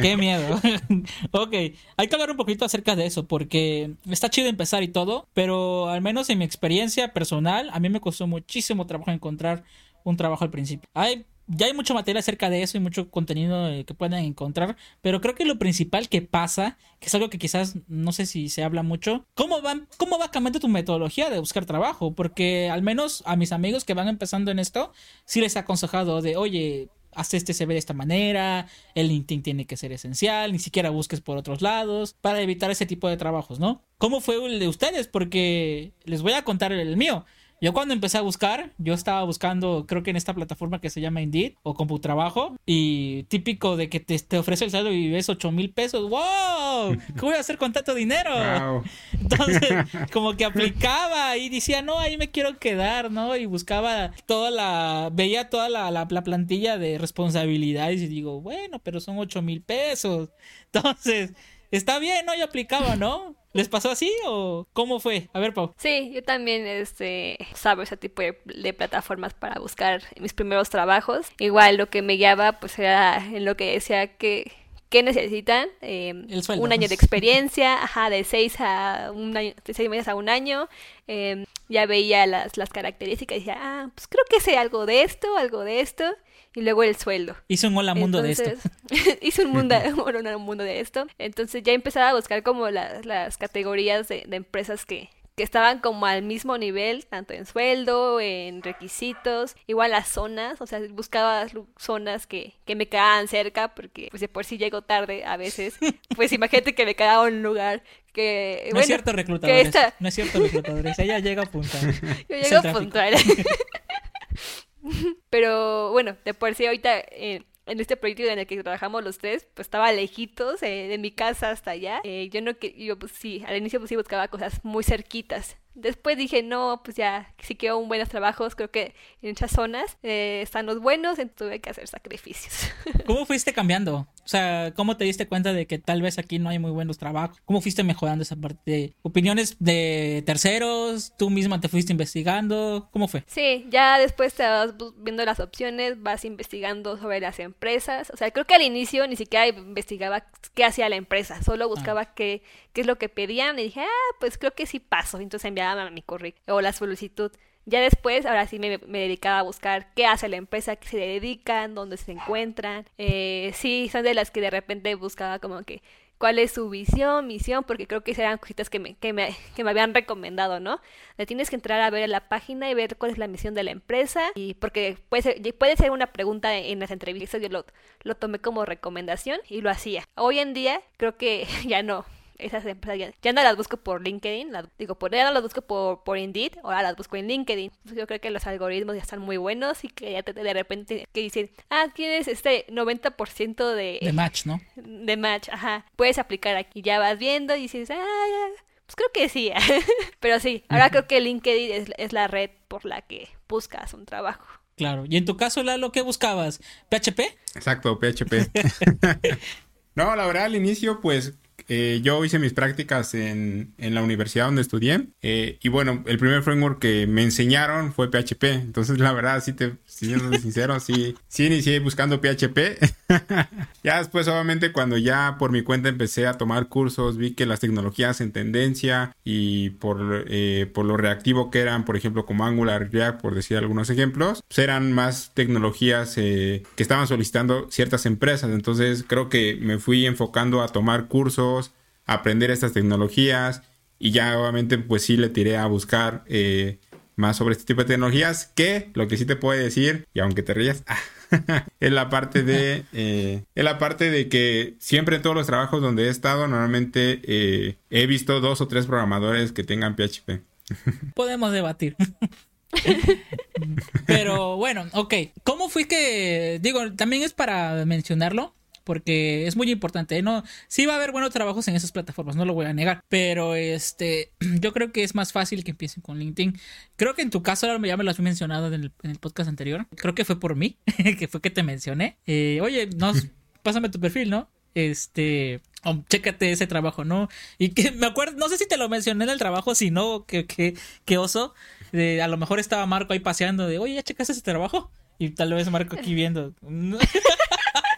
Qué miedo. ok, hay que hablar un poquito acerca de eso, porque está chido empezar y todo, pero al menos en mi experiencia personal, a mí me costó muchísimo trabajo encontrar un trabajo al principio. Hay, ya hay mucho material acerca de eso y mucho contenido eh, que pueden encontrar, pero creo que lo principal que pasa, que es algo que quizás no sé si se habla mucho, ¿cómo va, cómo va cambiando tu metodología de buscar trabajo? Porque al menos a mis amigos que van empezando en esto, sí les he aconsejado de, oye, haz este CV de esta manera, el LinkedIn tiene que ser esencial, ni siquiera busques por otros lados, para evitar ese tipo de trabajos, ¿no? ¿Cómo fue el de ustedes? Porque les voy a contar el mío. Yo cuando empecé a buscar, yo estaba buscando, creo que en esta plataforma que se llama Indeed o Computrabajo, y típico de que te, te ofrece el salario y ves 8 mil pesos. ¡Wow! ¿Qué voy a hacer con tanto dinero? Wow. Entonces, como que aplicaba y decía, no, ahí me quiero quedar, ¿no? Y buscaba toda la, veía toda la, la, la plantilla de responsabilidades y digo, bueno, pero son 8 mil pesos. Entonces, está bien, ¿no? Yo aplicaba, ¿no? ¿Les pasó así o cómo fue? A ver, Pau. Sí, yo también este, usaba ese tipo de, de plataformas para buscar mis primeros trabajos. Igual lo que me guiaba pues era en lo que decía que ¿Qué necesitan? Eh, un año de experiencia, ajá, de seis a un año, de seis meses a un año. Eh, ya veía las, las características y decía, ah, pues creo que sé algo de esto, algo de esto. Y luego el sueldo. Hice un hola mundo de esto. Hice un mundo, un, un mundo de esto. Entonces ya empezaba a buscar como las, las categorías de, de empresas que, que estaban como al mismo nivel, tanto en sueldo, en requisitos, igual las zonas, o sea, buscaba zonas que, que me quedaban cerca, porque pues de por sí llego tarde a veces, pues imagínate que me quedaba un lugar que... No bueno, es cierto, reclutadores. esta- No es cierto, reclutadores. Ella llega a punta. Yo llego tráfico. puntual. Pero bueno, de por sí ahorita eh, en este proyecto en el que trabajamos los tres, pues estaba lejitos eh, de mi casa hasta allá. Eh, yo no que yo pues sí, al inicio pues sí buscaba cosas muy cerquitas. Después dije, no, pues ya, si quiero un buenos trabajos, creo que en esas zonas eh, están los buenos, entonces tuve que hacer sacrificios. ¿Cómo fuiste cambiando? O sea, ¿cómo te diste cuenta de que tal vez aquí no hay muy buenos trabajos? ¿Cómo fuiste mejorando esa parte? ¿Opiniones de terceros? ¿Tú misma te fuiste investigando? ¿Cómo fue? Sí, ya después te vas viendo las opciones, vas investigando sobre las empresas. O sea, creo que al inicio ni siquiera investigaba qué hacía la empresa, solo buscaba qué, qué es lo que pedían y dije, ah, pues creo que sí paso. Entonces enviaba enviaba mi currículum o la solicitud. Ya después, ahora sí me, me, dedicaba a buscar qué hace la empresa, qué se dedican, dónde se encuentran. Eh, sí, son de las que de repente buscaba como que cuál es su visión, misión, porque creo que eran cositas que me, que me, que me habían recomendado, ¿no? Le tienes que entrar a ver la página y ver cuál es la misión de la empresa, y porque puede ser, puede ser una pregunta en las entrevistas, yo lo, lo tomé como recomendación y lo hacía. Hoy en día creo que ya no, esas empresas ya, no las busco por LinkedIn, digo, por, ya no las busco por, por Indeed, ahora las busco en LinkedIn. yo creo que los algoritmos ya están muy buenos y que ya te, de repente que dicen, ah, tienes este 90% de... De match, ¿no? De match, ajá. Puedes aplicar aquí, ya vas viendo y dices, ah, Pues creo que sí. Pero sí, ahora creo que LinkedIn es, es la red por la que buscas un trabajo. Claro. Y en tu caso, Lalo, ¿qué buscabas? ¿PHP? Exacto, PHP. no, la verdad, al inicio, pues eh, yo hice mis prácticas en, en, la universidad donde estudié eh, y bueno, el primer framework que me enseñaron fue PHP. Entonces, la verdad, si te siendo sincero, sí, sí inicié buscando PHP. ya después, obviamente, cuando ya por mi cuenta empecé a tomar cursos, vi que las tecnologías en tendencia y por, eh, por lo reactivo que eran, por ejemplo, como Angular, React, por decir algunos ejemplos, pues eran más tecnologías que estaban solicitando ciertas empresas. Entonces, creo que me fui enfocando a tomar cursos aprender estas tecnologías y ya obviamente pues sí le tiré a buscar eh, más sobre este tipo de tecnologías que lo que sí te puedo decir y aunque te rías es la parte de eh, es la parte de que siempre en todos los trabajos donde he estado normalmente eh, he visto dos o tres programadores que tengan PHP podemos debatir. Pero bueno ok. Cómo fue que digo también es para mencionarlo porque es muy importante. No, sí va a haber buenos trabajos en esas plataformas, no lo voy a negar, pero este, yo creo que es más fácil que empiecen con LinkedIn. Creo que en tu caso ya me lo has mencionado en el, podcast anterior. Creo que fue por mí, que fue que te mencioné. Eh, oye, no, pásame tu perfil, ¿no? Este, oh, chécate ese trabajo, ¿no? Y que me acuerdo, no sé si te lo mencioné en el trabajo, si no, que, que, oso. a lo mejor estaba Marco ahí paseando de, oye, ¿ya checaste ese trabajo? Y tal vez Marco aquí viendo.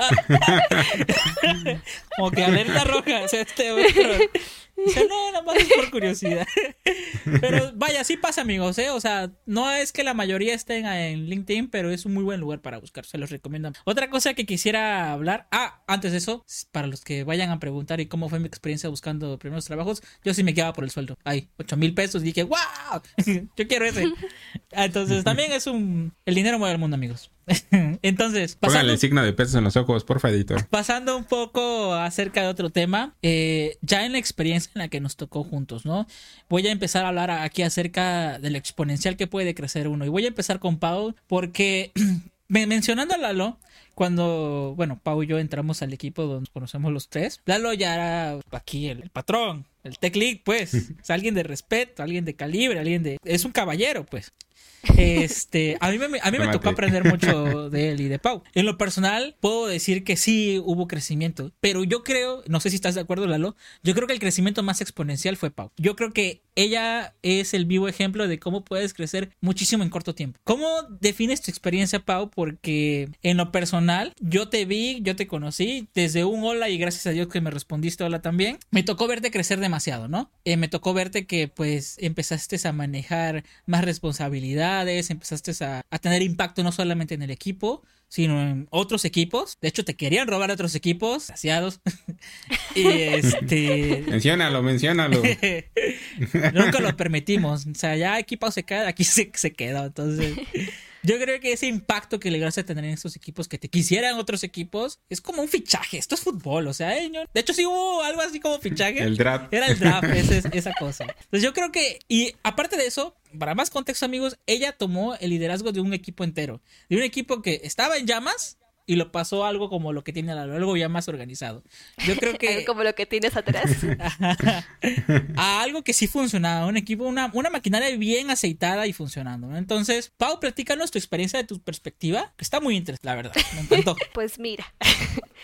Como que alerta roja, este no, nada más es por curiosidad. pero vaya, sí pasa, amigos, ¿eh? O sea, no es que la mayoría estén en LinkedIn, pero es un muy buen lugar para buscar, se los recomiendo. Otra cosa que quisiera hablar, ah, antes de eso, para los que vayan a preguntar y cómo fue mi experiencia buscando primeros trabajos, yo sí me quedaba por el sueldo. Ay, 8 mil pesos y dije, ¡wow! yo quiero ese. Entonces, también es un. El dinero mueve el mundo, amigos. Entonces, pasando, el signo de pesos en los ojos, por editor. Pasando un poco acerca de otro tema, eh, ya en la experiencia en la que nos tocó juntos, ¿no? Voy a empezar a hablar aquí acerca del exponencial que puede crecer uno. Y voy a empezar con Pau, porque mencionando a Lalo, cuando, bueno, Pau y yo entramos al equipo donde nos conocemos los tres, Lalo ya era aquí el, patrón, el tech lead, pues, es alguien de respeto, alguien de calibre, alguien de... Es un caballero, pues. Este, a mí me, a mí me tocó aprender mucho de él y de Pau. En lo personal, puedo decir que sí hubo crecimiento, pero yo creo, no sé si estás de acuerdo, Lalo, yo creo que el crecimiento más exponencial fue Pau. Yo creo que ella es el vivo ejemplo de cómo puedes crecer muchísimo en corto tiempo. ¿Cómo defines tu experiencia, Pau? Porque en lo personal, yo te vi, yo te conocí desde un hola y gracias a Dios que me respondiste hola también. Me tocó verte crecer demasiado, ¿no? Eh, me tocó verte que pues empezaste a manejar más empezaste a, a tener impacto no solamente en el equipo, sino en otros equipos. De hecho, te querían robar otros equipos, saciados. y este. Menciónalo, menciónalo. Nunca lo permitimos. O sea, ya equipo se queda, aquí se, se quedó. Entonces. Yo creo que ese impacto que lograste tener en estos equipos, que te quisieran otros equipos, es como un fichaje. Esto es fútbol, o sea, eh, de hecho sí hubo algo así como fichaje. El draft. Era el draft, esa, esa cosa. Entonces yo creo que, y aparte de eso, para más contexto amigos, ella tomó el liderazgo de un equipo entero. De un equipo que estaba en llamas, y lo pasó algo como lo que tiene algo ya más organizado. Yo creo que... como lo que tienes atrás. a algo que sí funcionaba, un equipo, una, una maquinaria bien aceitada y funcionando. Entonces, Pau, platícanos tu experiencia de tu perspectiva, que está muy interesante, la verdad. Me encantó. pues mira,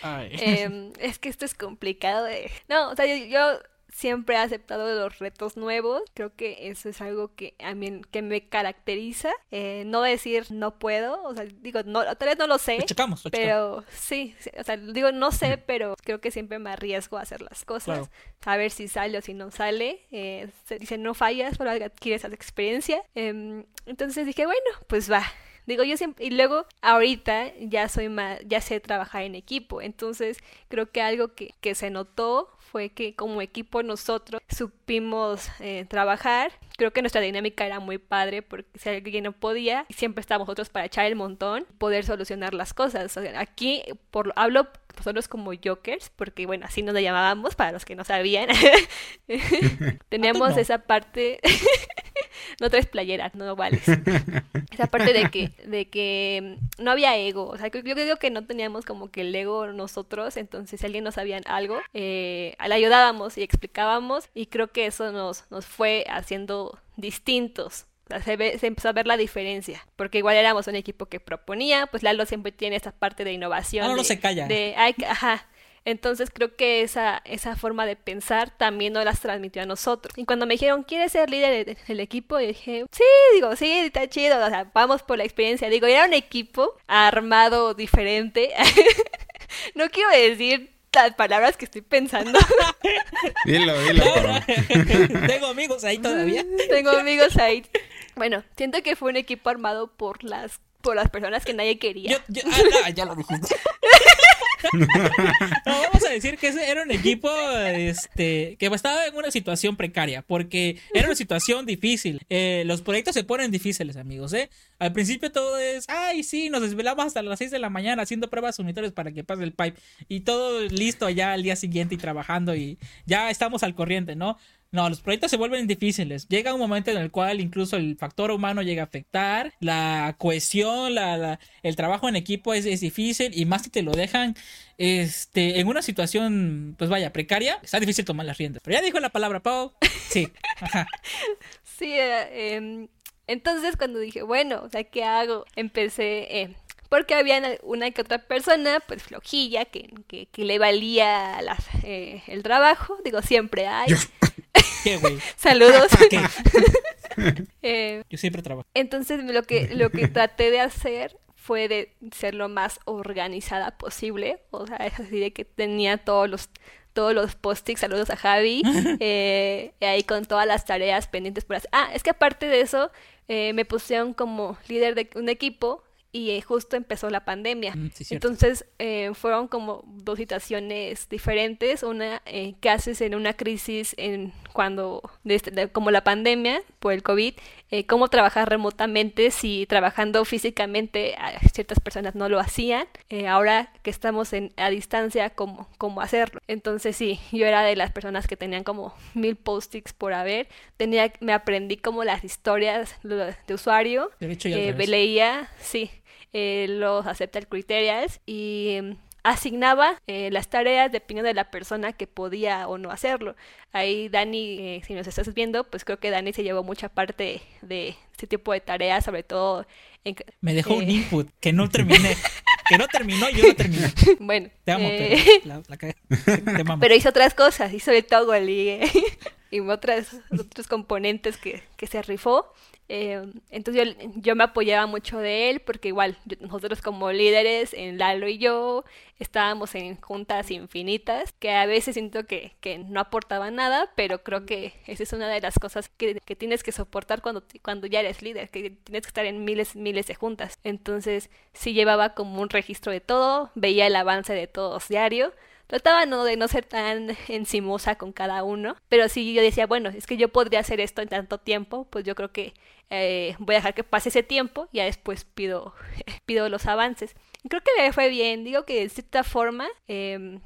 em, es que esto es complicado de... No, o sea, yo siempre he aceptado los retos nuevos. Creo que eso es algo que a mí que me caracteriza. Eh, no decir no puedo, o sea, digo, no, tal vez no lo sé. Lo checamos, lo pero sí, sí, o sea, digo no sé, pero creo que siempre me arriesgo a hacer las cosas. Claro. A ver si sale o si no sale. Eh, se dice no fallas, solo adquieres esa experiencia. Em, entonces dije, bueno, pues va. Digo, yo siempre, y luego ahorita ya soy más, ya sé trabajar en equipo, entonces creo que algo que, que se notó fue que como equipo nosotros supimos eh, trabajar. Creo que nuestra dinámica era muy padre porque si alguien no podía, siempre estábamos nosotros para echar el montón, poder solucionar las cosas. O sea, aquí por, hablo nosotros como jokers, porque bueno, así nos llamábamos para los que no sabían. Teníamos no. esa parte, no tres playeras, no vales. Esa parte de que, de que mm, no había ego, o sea, yo yo creo que no teníamos como que el ego nosotros, entonces si alguien no sabía algo, eh, le ayudábamos y explicábamos y creo que eso nos, nos fue haciendo distintos. O sea, se, ve- se empezó a ver la diferencia, porque igual éramos un equipo que proponía, pues Lalo siempre tiene esa parte de innovación. Lalo no de- se calla. de, ay, ajá. Entonces creo que esa, esa forma de pensar también nos las transmitió a nosotros. Y cuando me dijeron, ¿quieres ser líder de- del equipo? Dije, sí, digo, sí, está chido, o sea, vamos por la experiencia. Digo, era un equipo armado diferente. no quiero decir las palabras que estoy pensando. Dilo, dilo. Tengo amigos ahí todavía. Tengo amigos ahí. Bueno, siento que fue un equipo armado por las por las personas que nadie quería. Yo, yo- ah, no, ya lo dijiste. No, vamos a decir que ese era un equipo este, que estaba en una situación precaria, porque era una situación difícil. Eh, los proyectos se ponen difíciles, amigos. ¿eh? Al principio todo es, ay, sí, nos desvelamos hasta las 6 de la mañana haciendo pruebas unitarias para que pase el pipe. Y todo listo ya al día siguiente y trabajando y ya estamos al corriente, ¿no? No, los proyectos se vuelven difíciles. Llega un momento en el cual incluso el factor humano llega a afectar. La cohesión, la, la- el trabajo en equipo es, es difícil. Y más si te lo dejan este, en una situación, pues vaya, precaria. Está difícil tomar las riendas. Pero ya dijo la palabra Pau. Sí. Sí, eh, em, entonces cuando dije, bueno, o sea, ¿qué hago? Empecé, eh, porque había una que otra persona, pues flojilla, que, que, que le valía las, eh, el trabajo. Digo, siempre hay. ¿Qué, güey? Saludos. ¿Qué? Eh, Yo siempre trabajo. entonces lo que, lo que traté de hacer fue de ser lo más organizada posible. O sea, es así de que tenía todos los todos los post-its, saludos a Javi, eh, ahí con todas las tareas pendientes por hacer. Ah, es que aparte de eso, eh, me pusieron como líder de un equipo y eh, justo empezó la pandemia. Mm, sí. Entonces eh, fueron como dos situaciones diferentes. Una eh, haces en una crisis en cuando, de este- de- como la pandemia por el COVID, eh, cómo trabajar remotamente si trabajando físicamente a ciertas personas no lo hacían. Eh, ahora que estamos en, a distancia, cómo, cómo hacerlo. Entonces sí, yo era de las personas que tenían como mil post-its por haber. Tenía, me aprendí como las historias de usuario. Eh, revés. leía, sí, eh, los accepted criterias y em, asignaba eh, las tareas dependiendo de la persona que podía o no hacerlo. Ahí Dani, eh, si nos estás viendo, pues creo que Dani se llevó mucha parte de este tipo de tareas, sobre todo en... que- Me dejó un eh, input que no terminé. Que no terminó y yo no terminé. bueno, Te amo, eh, pero la, la. Te amo. pero hizo otras cosas, hizo de todo el y otras, otros componentes que, que se rifó. Eh, entonces yo, me apoyaba mucho de él porque igual yo- nosotros como líderes, en Lalo y yo, estábamos en juntas infinitas que a veces siento que, que no aportaban nada, pero creo que esa es una de las cosas que, que tienes que soportar cuando, cuando ya eres líder, que tienes que estar en miles, miles de juntas. Entonces sí llevaba como un registro de todo, veía el avance de todos diario. Trataba no de no ser tan encimosa con cada uno, pero sí yo decía, bueno, es que yo podría hacer esto en tanto tiempo, pues yo creo que eh, voy a dejar que pase ese tiempo y ya después pido, pido los avances. Creo que me fue bien, digo que de cierta forma em,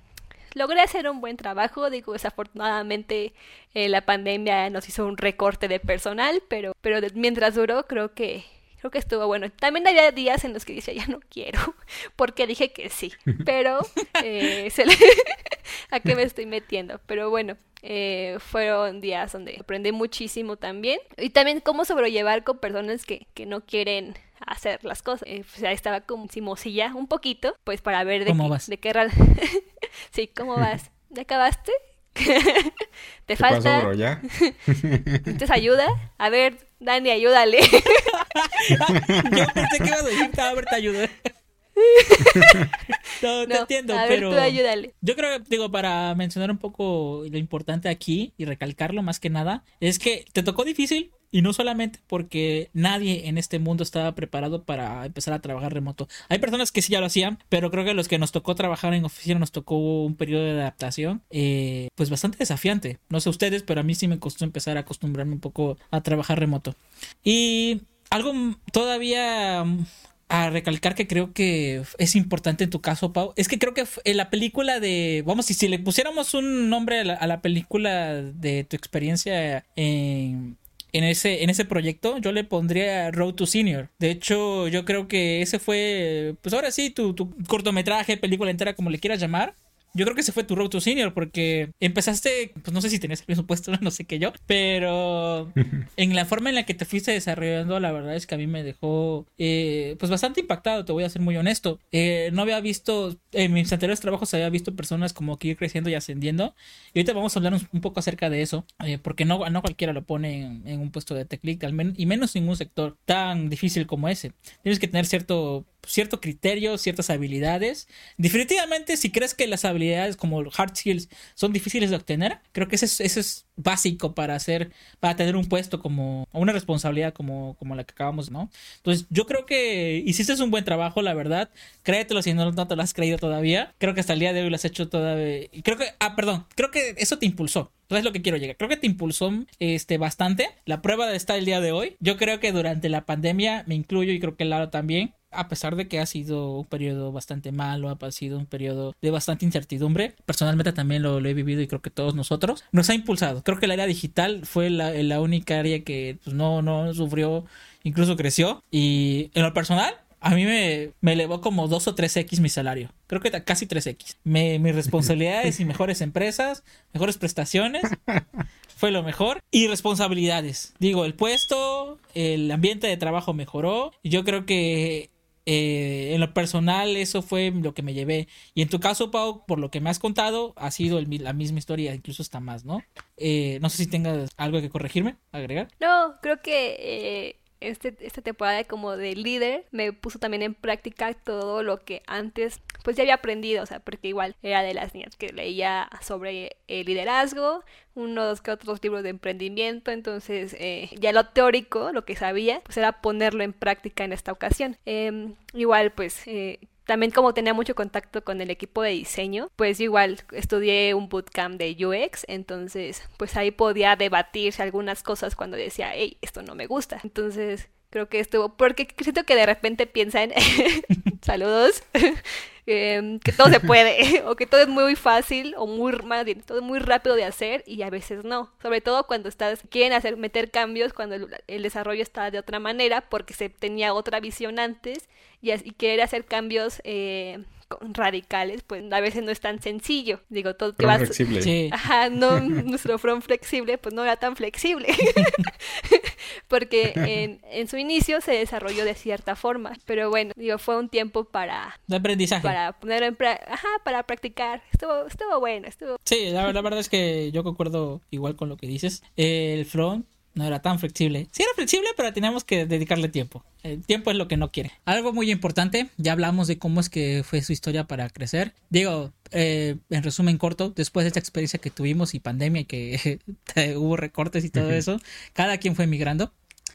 logré hacer un buen trabajo, digo, desafortunadamente eh, la pandemia nos hizo un recorte de personal, pero, pero mientras duró creo que... Creo que estuvo bueno. También había días en los que decía, ya no quiero, porque dije que sí. Pero, eh, se le- ¿a qué me estoy metiendo? Pero bueno, eh, fueron días donde aprendí muchísimo también. Y también cómo sobrellevar con personas que, que no quieren hacer las cosas. Eh, o sea, estaba como simosilla un poquito, pues para ver de ¿Cómo qué, vas? de qué sí, ¿cómo vas? ¿Ya acabaste? ¿Te ¿Qué pasó, falta? bro? ¿Ya? ¿Necesitas ayuda? A ver, Dani, ayúdale. Yo pensé que ibas a decir, a ver, te ayudé. no, te No, entiendo, a ver, pero tú ayúdale. yo creo que, digo, para mencionar un poco lo importante aquí y recalcarlo más que nada, es que te tocó difícil y no solamente porque nadie en este mundo estaba preparado para empezar a trabajar remoto. Hay personas que sí ya lo hacían, pero creo que los que nos tocó trabajar en oficina nos tocó un periodo de adaptación, eh, pues bastante desafiante. No sé ustedes, pero a mí sí me costó empezar a acostumbrarme un poco a trabajar remoto. Y algo todavía mm, a recalcar que creo que es importante en tu caso, Pau, es que creo que en la película de, vamos, si, si le pusiéramos un nombre a la, a la película de tu experiencia en, en ese, en ese proyecto, yo le pondría Road to Senior. De hecho, yo creo que ese fue, pues ahora sí, tu, tu cortometraje, película entera, como le quieras llamar. Yo creo que ese fue tu Road to Senior porque empezaste, pues no sé si tenías el mismo puesto, no sé qué yo, pero en la forma en la que te fuiste desarrollando, la verdad es que a mí me dejó eh, pues bastante impactado, te voy a ser muy honesto. Eh, no había visto, en mis anteriores trabajos había visto personas como que ir creciendo y ascendiendo. Y ahorita vamos a hablar un, un poco acerca de eso, eh, porque no, no cualquiera lo pone en, en un puesto de tech lead, al men- y menos en un sector tan difícil como ese. Tienes que tener cierto cierto criterio, ciertas habilidades. Definitivamente, si crees que las habilidades como hard skills son difíciles de obtener, creo que eso es, eso es básico para hacer, para tener un puesto como, una responsabilidad como, como la que acabamos, ¿no? Entonces, yo creo que hiciste un buen trabajo, la verdad. Créetelo si no, no te lo has creído todavía. Creo que hasta el día de hoy lo has hecho todavía. Creo que, ah, perdón, creo que eso te impulsó. Entonces es lo que quiero llegar. Creo que te impulsó este, bastante. La prueba está el día de hoy. Yo creo que durante la pandemia, me incluyo y creo que Laro también, a pesar de que ha sido un periodo bastante malo, ha sido un periodo de bastante incertidumbre, personalmente también lo, lo he vivido y creo que todos nosotros, nos ha impulsado. Creo que el área digital fue la, la única área que pues, no, no sufrió, incluso creció. Y en lo personal, a mí me, me elevó como 2 o 3x mi salario. Creo que casi 3x. Me, mis responsabilidades y mejores empresas, mejores prestaciones. Fue lo mejor. Y responsabilidades. Digo, el puesto, el ambiente de trabajo mejoró. Y yo creo que eh, en lo personal eso fue lo que me llevé. Y en tu caso, Pau, por lo que me has contado, ha sido la misma historia, incluso hasta más, ¿no? Eh, no sé si tengas algo que corregirme, agregar. No, creo que eh, este, esta temporada como de líder me puso también en práctica todo lo que antes pues ya había aprendido, o sea, porque igual era de las niñas que leía sobre el liderazgo, unos que otros libros de emprendimiento, entonces eh, ya lo teórico, lo que sabía, pues era ponerlo en práctica en esta ocasión. Em, igual pues... eh, también como tenía mucho contacto con el equipo de diseño, pues igual estudié un bootcamp de UX, entonces pues ahí podía debatir algunas cosas cuando decía, hey, esto no me gusta. Entonces creo que estuvo, porque siento que de repente piensan, saludos, em, que todo se puede, o que todo es muy fácil, o muy, todo muy rápido de hacer, y a veces no. Sobre todo cuando estás, quieren hacer, meter cambios cuando el, desarrollo está de otra manera, porque se tenía otra visión antes, y, y querer hacer cambios eh, radicales, pues a veces no es tan sencillo. Digo, todo que vas... flexibles. Sí. Ajá, no, nuestro front flexible pues no era tan flexible. Porque en, en su inicio se desarrolló de cierta forma. Pero bueno, digo, fue un tiempo para, De aprendizaje. para ponerlo en pra- ajá, para practicar. Estuvo, estuvo bueno, estuvo. Sí, la, la verdad es que yo concuerdo igual con lo que dices. El front no era tan flexible. Sí era flexible, pero teníamos que dedicarle tiempo. El tiempo es lo que no quiere. Algo muy importante, ya hablamos de cómo es que fue su historia para crecer. Digo, eh, en resumen corto, después de esta experiencia que tuvimos y pandemia y que hubo recortes y todo eso, cada quien fue migrando.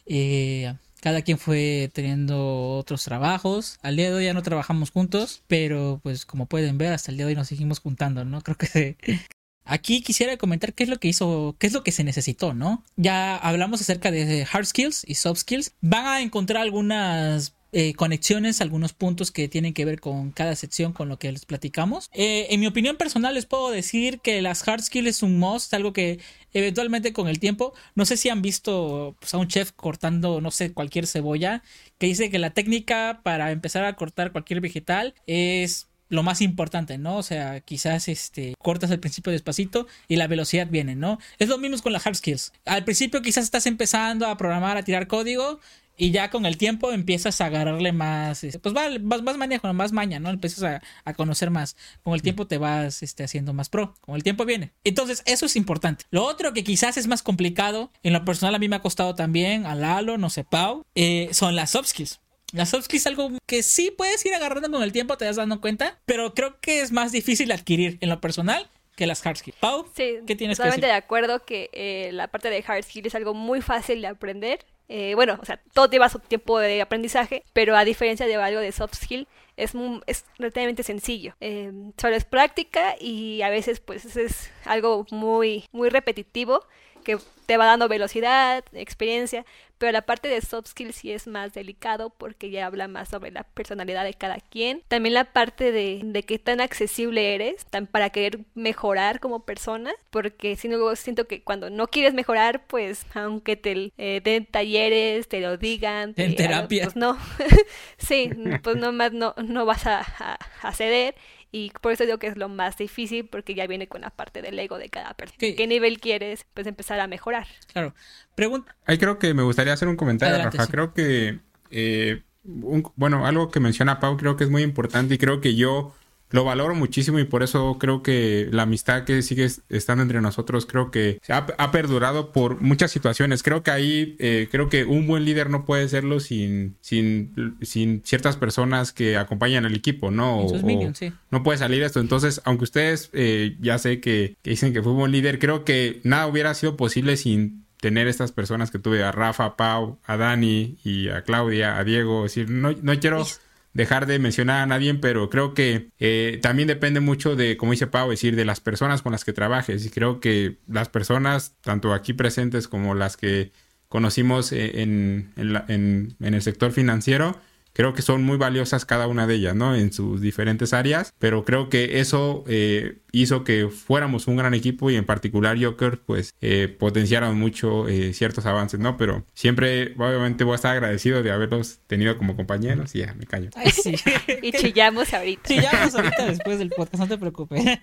Eh, cada quien fue teniendo otros trabajos. Al día de hoy ya no trabajamos juntos, pero pues como pueden ver, hasta el día de hoy nos seguimos juntando, ¿no? Creo que Aquí quisiera comentar qué es lo que hizo, qué es lo que se necesitó, ¿no? Ya hablamos acerca de hard skills y soft skills. Van a encontrar algunas eh, conexiones, algunos puntos que tienen que ver con cada sección, con lo que les platicamos. Eh, en mi opinión personal les puedo decir que las hard skills es un must, algo que eventualmente con el tiempo, no sé si han visto pues, a un chef cortando, no sé, cualquier cebolla, que dice que la técnica para empezar a cortar cualquier vegetal es lo más importante, ¿no? O sea, quizás este cortas al principio despacito y la velocidad viene, ¿no? Es lo mismo con las hard skills. Al principio quizás estás empezando a programar, a tirar código y ya con el tiempo empiezas a agarrarle más, este, pues va, más, más manejo, más maña, ¿no? Empiezas a, a, conocer más. Con el tiempo te vas este, haciendo más pro, con el tiempo viene. Entonces, eso es importante. Lo otro que quizás es más complicado, en lo personal a mí me ha costado también, a Lalo, no sé, Pau, eh, son las soft skills. Las soft es algo que sí puedes ir agarrando con el tiempo, te vas dando cuenta, pero creo que es más difícil adquirir en lo personal que las hard skills. Pau, sí, ¿qué tienes que decir? de acuerdo que eh, la parte de hard skills es algo muy fácil de aprender. Eh, bueno, o sea, todo lleva su tiempo de aprendizaje, pero a diferencia de algo de soft skill, es, es relativamente sencillo. Eh, solo es práctica y a veces pues es algo muy, muy repetitivo que te va dando velocidad, experiencia, pero la parte de soft skills sí es más delicado porque ya habla más sobre la personalidad de cada quien. También la parte de, de qué tan accesible eres tan para querer mejorar como persona, porque si no siento que cuando no quieres mejorar, pues aunque te eh, den talleres, te lo digan, en terapia, pues no, sí, pues nomás no, no vas a, a, a ceder y por eso digo que es lo más difícil porque ya viene con la parte del ego de cada persona. ¿Qué, nivel quieres? Pues empezar a mejorar. Claro. Pregunta. Ahí creo que me gustaría hacer un comentario, Rafa. Creo que, eh, bueno, algo que menciona Pau creo que es muy importante y creo que yo lo valoro muchísimo y por eso creo que la amistad que sigue estando entre nosotros creo que ha, ha perdurado por muchas situaciones. Creo que ahí, eh, creo que un buen líder no puede serlo sin, sin, sin ciertas personas que acompañan al equipo, ¿no? O, minions, sí. No puede salir esto. Entonces, aunque ustedes eh, ya sé que, que dicen que fue un buen líder, creo que nada hubiera sido posible sin tener estas personas que tuve a Rafa, a Pau, a Dani y a Claudia, a Diego. Es decir, no, no quiero dejar de mencionar a nadie, pero creo que eh, también depende mucho de, como dice Pau, decir, de las personas con las que trabajes. Y creo que las personas, tanto aquí presentes como las que conocimos eh, en, en, en el sector financiero, creo que son muy valiosas cada una de ellas, ¿no? En sus diferentes áreas, pero creo que eso eh, hizo que fuéramos un gran equipo y en particular Joker, pues, eh, potenciaron mucho eh, ciertos avances, ¿no? Pero siempre, obviamente, voy a estar agradecido de haberlos tenido como compañeros y ya, me callo. Ay, sí. y chillamos ahorita. Chillamos ahorita después del podcast, no te preocupes.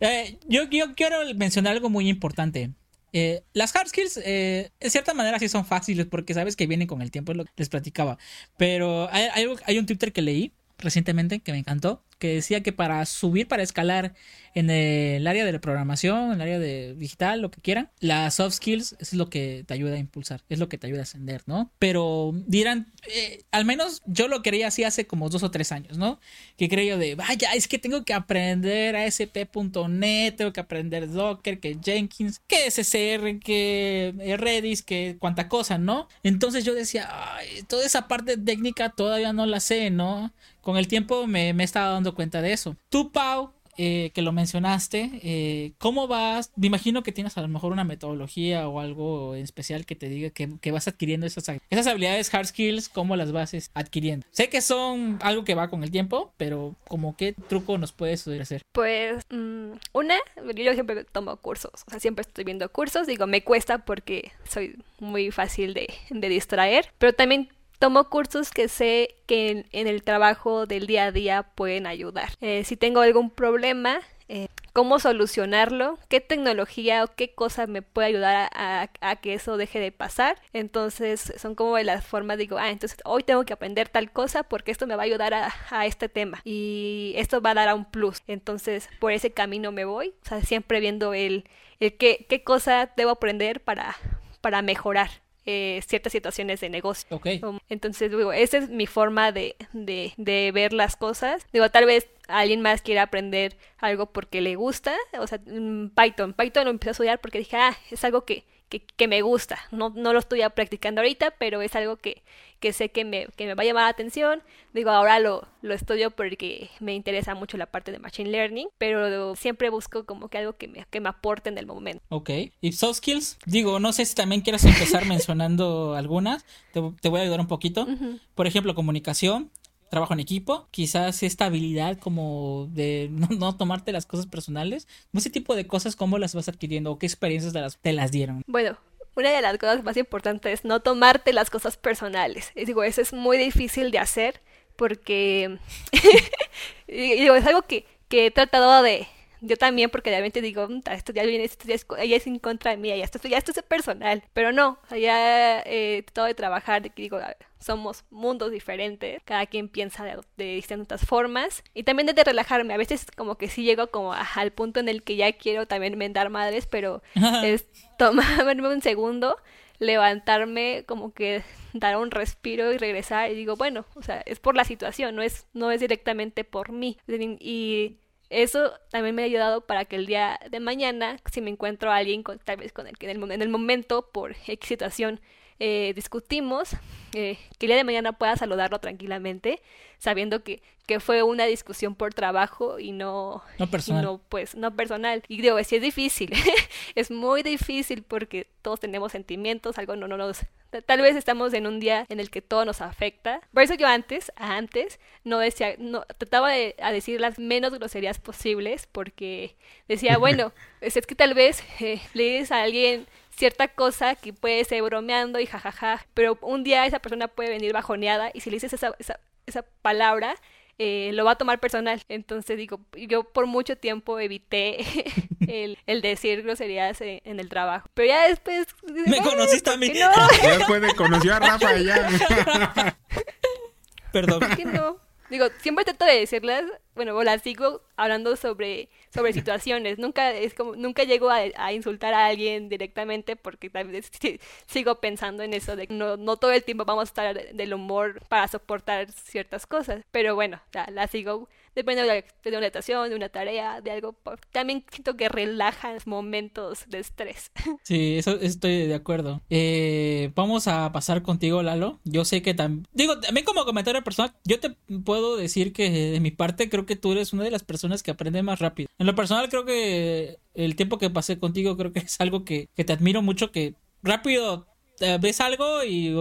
Eh, yo, yo quiero mencionar algo muy importante. Eh, las hard skills, eh, en cierta manera, sí son fáciles porque sabes que vienen con el tiempo, es lo que les platicaba. Pero hay, hay, hay un Twitter que leí recientemente que me encantó, que decía que para subir, para escalar en el área de la programación, en el área de digital, lo que quieran, las soft skills es lo que te ayuda a impulsar, es lo que te ayuda a ascender, ¿no? Pero dirán, eh, al menos yo lo creía así hace como dos o tres años, ¿no? Que creía de, vaya, es que tengo que aprender ASP.NET, tengo que aprender Docker, que Jenkins, que SSR, que Redis, que cuánta cosa, ¿no? Entonces yo decía, toda esa parte técnica todavía no la sé, ¿no? Con el tiempo me, me estaba dando cuenta de eso. Tú, Pau, eh, que lo mencionaste, eh, ¿cómo vas? Me imagino que tienes a lo mejor una metodología o algo en especial que te diga que, vas adquiriendo esas, esas habilidades hard skills, ¿cómo las vas adquiriendo? Sé que son algo que va con el tiempo, pero como qué truco nos puedes hacer? Pues mmm, una, yo siempre tomo cursos, o sea, siempre estoy viendo cursos, digo, me cuesta porque soy muy fácil de distraer, pero también tomo cursos que sé que en, el trabajo del día a día pueden ayudar. Eh, si tengo algún problema, eh, cómo solucionarlo, qué tecnología o qué cosa me puede ayudar a, que eso deje de pasar. Entonces son como las formas, digo, ah, entonces hoy tengo que aprender tal cosa porque esto me va a ayudar a, este tema y esto va a dar a un plus. Entonces por ese camino me voy, o sea, siempre viendo el, qué, cosa debo aprender para mejorar eh, ciertas situaciones de negocio. Okay. Entonces, digo, esa es mi forma de, de, de, ver las cosas. Digo, tal vez alguien más quiera aprender algo porque le gusta, o sea, Python. Python lo empecé a estudiar porque dije, ah, es algo que, que, que me gusta. No, no lo estoy practicando ahorita, pero es algo que, que sé que me, que me va a llamar la atención. Digo, ahora lo, lo estudio porque me interesa mucho la parte de Machine Learning, pero siempre busco como que algo que me, que me aporte en el momento. Ok. ¿Y soft skills? Digo, no sé si también quieras empezar mencionando algunas. Te, te, voy a ayudar un poquito. Uh -huh. Por ejemplo, comunicación trabajo en equipo, quizás esta habilidad como de no, no, tomarte las cosas personales, ese tipo de cosas, ¿cómo las vas adquiriendo o qué experiencias te las, te las dieron? Bueno, una de las cosas más importantes es no tomarte las cosas personales. Y digo, eso es muy difícil de hacer porque y digo, es algo que, que he tratado de, yo también, porque realmente digo, "Mm, esto ya viene, esto ya es, ya es en contra de mí, ya esto, ya esto es personal. Pero no, ya eh, todo de trabajar, de que digo, a ver, somos mundos diferentes, cada quien piensa de, de distintas formas. Y también de relajarme, a veces como que sí llego como a- al punto en el que ya quiero también vendar madres, pero es tomarme un segundo, levantarme, como que dar un respiro y regresar y digo, bueno, o sea, es por la situación, no es, no es directamente por mí. Y eso también me ha ayudado para que el día de mañana, si me encuentro a alguien con, tal vez con el que en el, en el momento, por X situación, eh, discutimos, eh, que el día de mañana pueda saludarlo tranquilamente, sabiendo que, que fue una discusión por trabajo y no, No y personal. no, pues, no personal. Y digo, sí es difícil, es muy difícil porque todos tenemos sentimientos, algo no, no nos... Tal vez estamos en un día en el que todo nos afecta. Por eso yo antes, antes, no decía, no, trataba de a decir las menos groserías posibles porque decía, bueno, es, es que tal vez eh, le dices a alguien cierta cosa que puede ser bromeando y jajaja, pero un día esa persona puede venir bajoneada y si le dices esa, esa, esa palabra, eh, lo va a tomar personal. Entonces digo, yo por mucho tiempo evité el, el decir groserías en, en el trabajo. Pero ya después... Me "Ay, conociste a ¿por mí". no? Ya después de conoció a Rafa ya. Perdón. ¿Por qué no? Digo, siempre trato de decirlas, bueno, o las sigo hablando sobre, sobre situaciones. Nunca es como, nunca llego a, a insultar a alguien directamente porque tal vez sí- sigo pensando en eso de que no, no todo el tiempo vamos a estar del humor para soportar ciertas cosas. Pero bueno, la, la sigo depende de, una orientación, de una tarea, de algo. También siento que relaja los momentos de estrés. Sí, eso estoy de acuerdo. Eh, vamos a pasar contigo, Lalo. Yo sé que también... Digo, también como comentario personal, yo te puedo decir que de mi parte creo que tú eres una de las personas que aprende más rápido. En lo personal creo que el tiempo que pasé contigo creo que es algo que, que te admiro mucho, que rápido... eh, ves algo y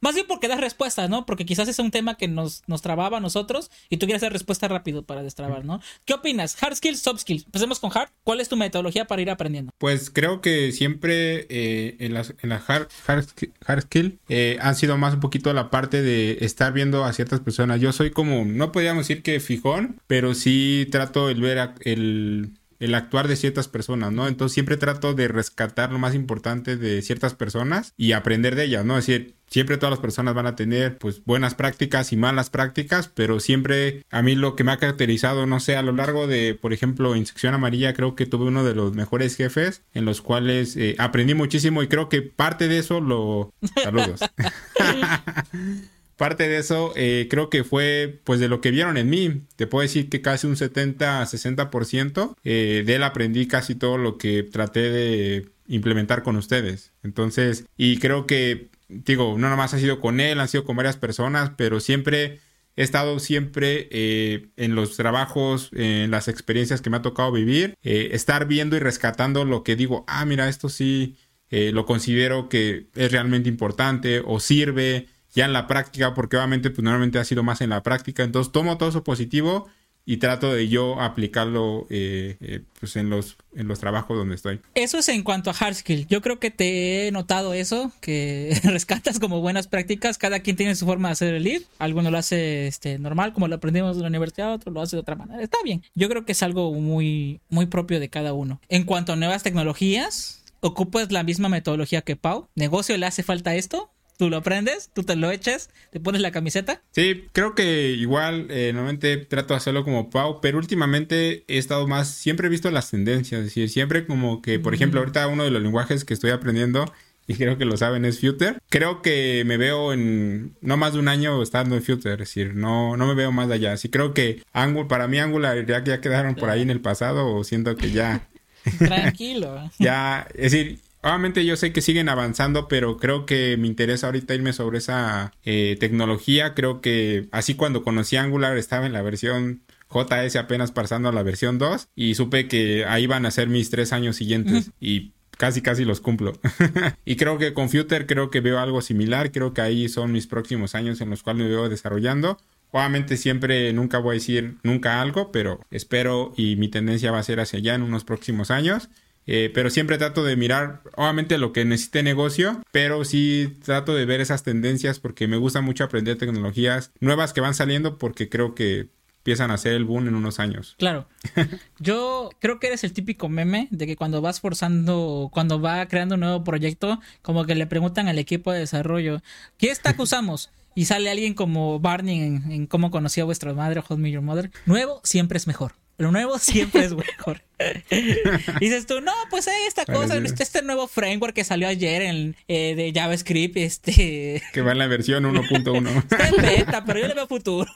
más bien porque das respuesta, ¿no? Porque quizás es un tema que nos, nos trababa a nosotros y tú quieres dar respuesta rápido para destrabar, ¿no? ¿Qué opinas? Hard skills, soft skills. Empecemos con hard. ¿Cuál es tu metodología para ir aprendiendo? Pues creo que siempre eh, en las en la hard, hard, hard skill eh, han sido más un poquito la parte de estar viendo a ciertas personas. Yo soy como, no podríamos decir que fijón, pero sí trato el ver a- el, el actuar de ciertas personas, ¿no? Entonces siempre trato de rescatar lo más importante de ciertas personas y aprender de ellas, ¿no? Es decir, siempre todas las personas van a tener pues buenas prácticas y malas prácticas, pero siempre a mí lo que me ha caracterizado, no sé, a lo largo de, por ejemplo, en sección amarilla creo que tuve uno de los mejores jefes en los cuales eh, aprendí muchísimo y creo que parte de eso lo... Saludos. Parte de eso eh, creo que fue pues de lo que vieron en mí. Te puedo decir que casi un 70-60% eh, de él aprendí casi todo lo que traté de implementar con ustedes. Entonces, y creo que, digo, no nomás ha sido con él, han sido con varias personas, pero siempre he estado siempre eh, en los trabajos, en las experiencias que me ha tocado vivir, eh, estar viendo y rescatando lo que digo, ah, mira, esto sí eh, lo considero que es realmente importante o sirve ya en la práctica, porque obviamente pues normalmente ha sido más en la práctica, entonces tomo todo eso positivo y trato de yo aplicarlo eh, eh, pues en los, en los trabajos donde estoy. Eso es en cuanto a hard skill. Yo creo que te he notado eso, que rescatas como buenas prácticas. Cada quien tiene su forma de hacer el lead. Alguno lo hace este, normal, como lo aprendimos en la universidad, otro lo hace de otra manera. Está bien. Yo creo que es algo muy, muy propio de cada uno. En cuanto a nuevas tecnologías, ocupas la misma metodología que Pau. ¿Negocio le hace falta esto? Tú lo aprendes, tú te lo echas, te pones la camiseta. Sí, creo que igual eh, normalmente trato de hacerlo como Pau, pero últimamente he estado más, siempre he visto las tendencias, es decir, siempre como que, por ejemplo, ahorita uno de los lenguajes que estoy aprendiendo, y creo que lo saben, es Future. Creo que me veo en no más de un año estando en Future, es decir, no, no me veo más allá. Así creo que Angular, para mí Angular y React ya quedaron por ahí en el pasado, o siento que ya, Tranquilo. ya, es decir, Obviamente yo sé que siguen avanzando, pero creo que me interesa ahorita irme sobre esa eh, tecnología. Creo que así cuando conocí Angular estaba en la versión JS apenas pasando a la versión 2 y supe que ahí van a ser mis tres años siguientes y casi casi los cumplo. y creo que con Future creo que veo algo similar. Creo que ahí son mis próximos años en los cuales me veo desarrollando. Obviamente siempre nunca voy a decir nunca algo, pero espero y mi tendencia va a ser hacia allá en unos próximos años. Eh, pero siempre trato de mirar, obviamente, lo que necesite negocio, pero sí trato de ver esas tendencias porque me gusta mucho aprender tecnologías nuevas que van saliendo porque creo que empiezan a hacer el boom en unos años. Claro. Yo creo que eres el típico meme de que cuando vas forzando, cuando va creando un nuevo proyecto, como que le preguntan al equipo de desarrollo, ¿qué stack usamos? Y sale alguien como Barney en, en cómo conocí a vuestra madre o Hot Me Your Mother. Nuevo siempre es mejor. Lo nuevo siempre es mejor. y dices tú, no, pues hay esta cosa, este, este, nuevo framework que salió ayer en, eh, de JavaScript, este... Que va en la versión 1.1. está en beta, pero yo le veo futuro.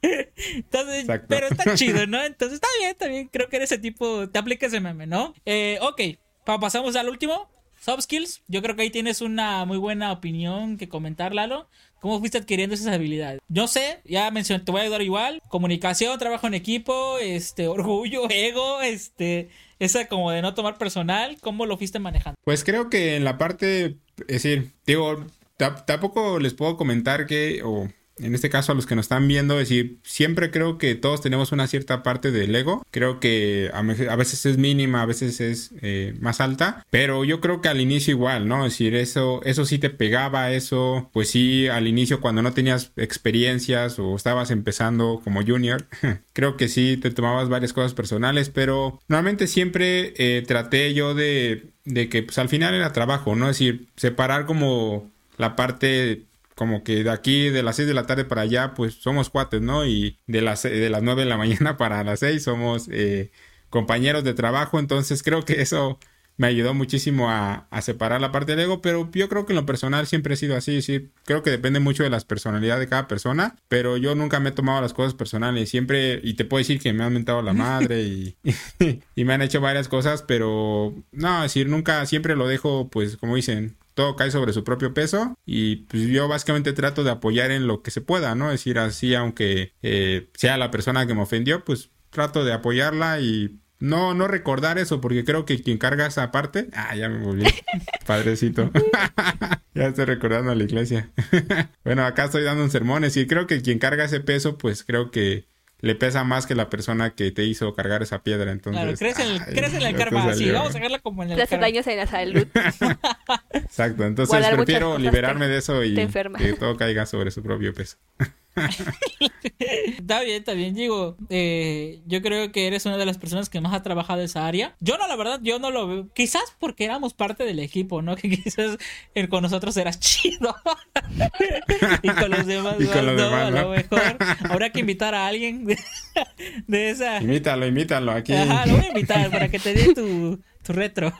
Entonces, pero está chido, ¿no? Entonces está bien, está bien. Creo que eres ese tipo, te aplica ese meme, ¿no? Eh, ok, pasamos al último. Soft skills, yo creo que ahí tienes una muy buena opinión que comentar, Lalo. ¿Cómo fuiste adquiriendo esas habilidades? Yo sé, ya mencioné, te voy a ayudar igual. Comunicación, trabajo en equipo, este, orgullo, ego, este, esa como de no tomar personal. ¿Cómo lo fuiste manejando? Pues creo que en la parte, es decir, digo, tampoco les puedo comentar que, o en este caso a los que nos están viendo, es decir, siempre creo que todos tenemos una cierta parte del ego. Creo que a, veces es mínima, a veces es eh, más alta, pero yo creo que al inicio igual, ¿no? Es decir, eso, eso sí te pegaba, eso, pues sí, al inicio cuando no tenías experiencias o estabas empezando como junior, creo que sí te tomabas varias cosas personales, pero normalmente siempre eh, traté yo de, de que pues al final era trabajo, ¿no? Es decir, separar como la parte como que de aquí de las 6 de la tarde para allá pues somos cuates, ¿no? Y de las, de las 9 de la mañana para las 6 somos eh, compañeros de trabajo, entonces creo que eso me ayudó muchísimo a, a, separar la parte del ego, pero yo creo que en lo personal siempre he sido así, sí, creo que depende mucho de las personalidades de cada persona, pero yo nunca me he tomado las cosas personales, siempre, y te puedo decir que me han mentado la madre y, y me han hecho varias cosas, pero no, es decir, nunca, siempre lo dejo, pues como dicen, todo cae sobre su propio peso y pues yo básicamente trato de apoyar en lo que se pueda, ¿no? Es decir, así aunque eh, sea la persona que me ofendió, pues trato de apoyarla y no, no recordar eso, porque creo que quien carga esa parte. Ah, ya me volví. Padrecito. ya estoy recordando a la iglesia. bueno, acá estoy dando un sermón. y creo que quien carga ese peso, pues creo que le pesa más que la persona que te hizo cargar esa piedra. Entonces, claro, crees en, el, crees en el karma. Sí, vamos a sacarla como en el Te hace daños en la salud. Exacto, entonces prefiero liberarme de eso y que todo caiga sobre su propio peso. está bien, está bien. Digo, eh, yo creo que eres una de las personas que más ha trabajado esa área. Yo no, la verdad, yo no lo veo. Quizás porque éramos parte del equipo, ¿no? Que quizás con nosotros eras chido. y con los demás, y con los no, demás, a lo mejor. Habrá que invitar a alguien de, esa. Imítalo, imítalo aquí. Ajá, lo voy a invitar para que te dé tu, tu retro.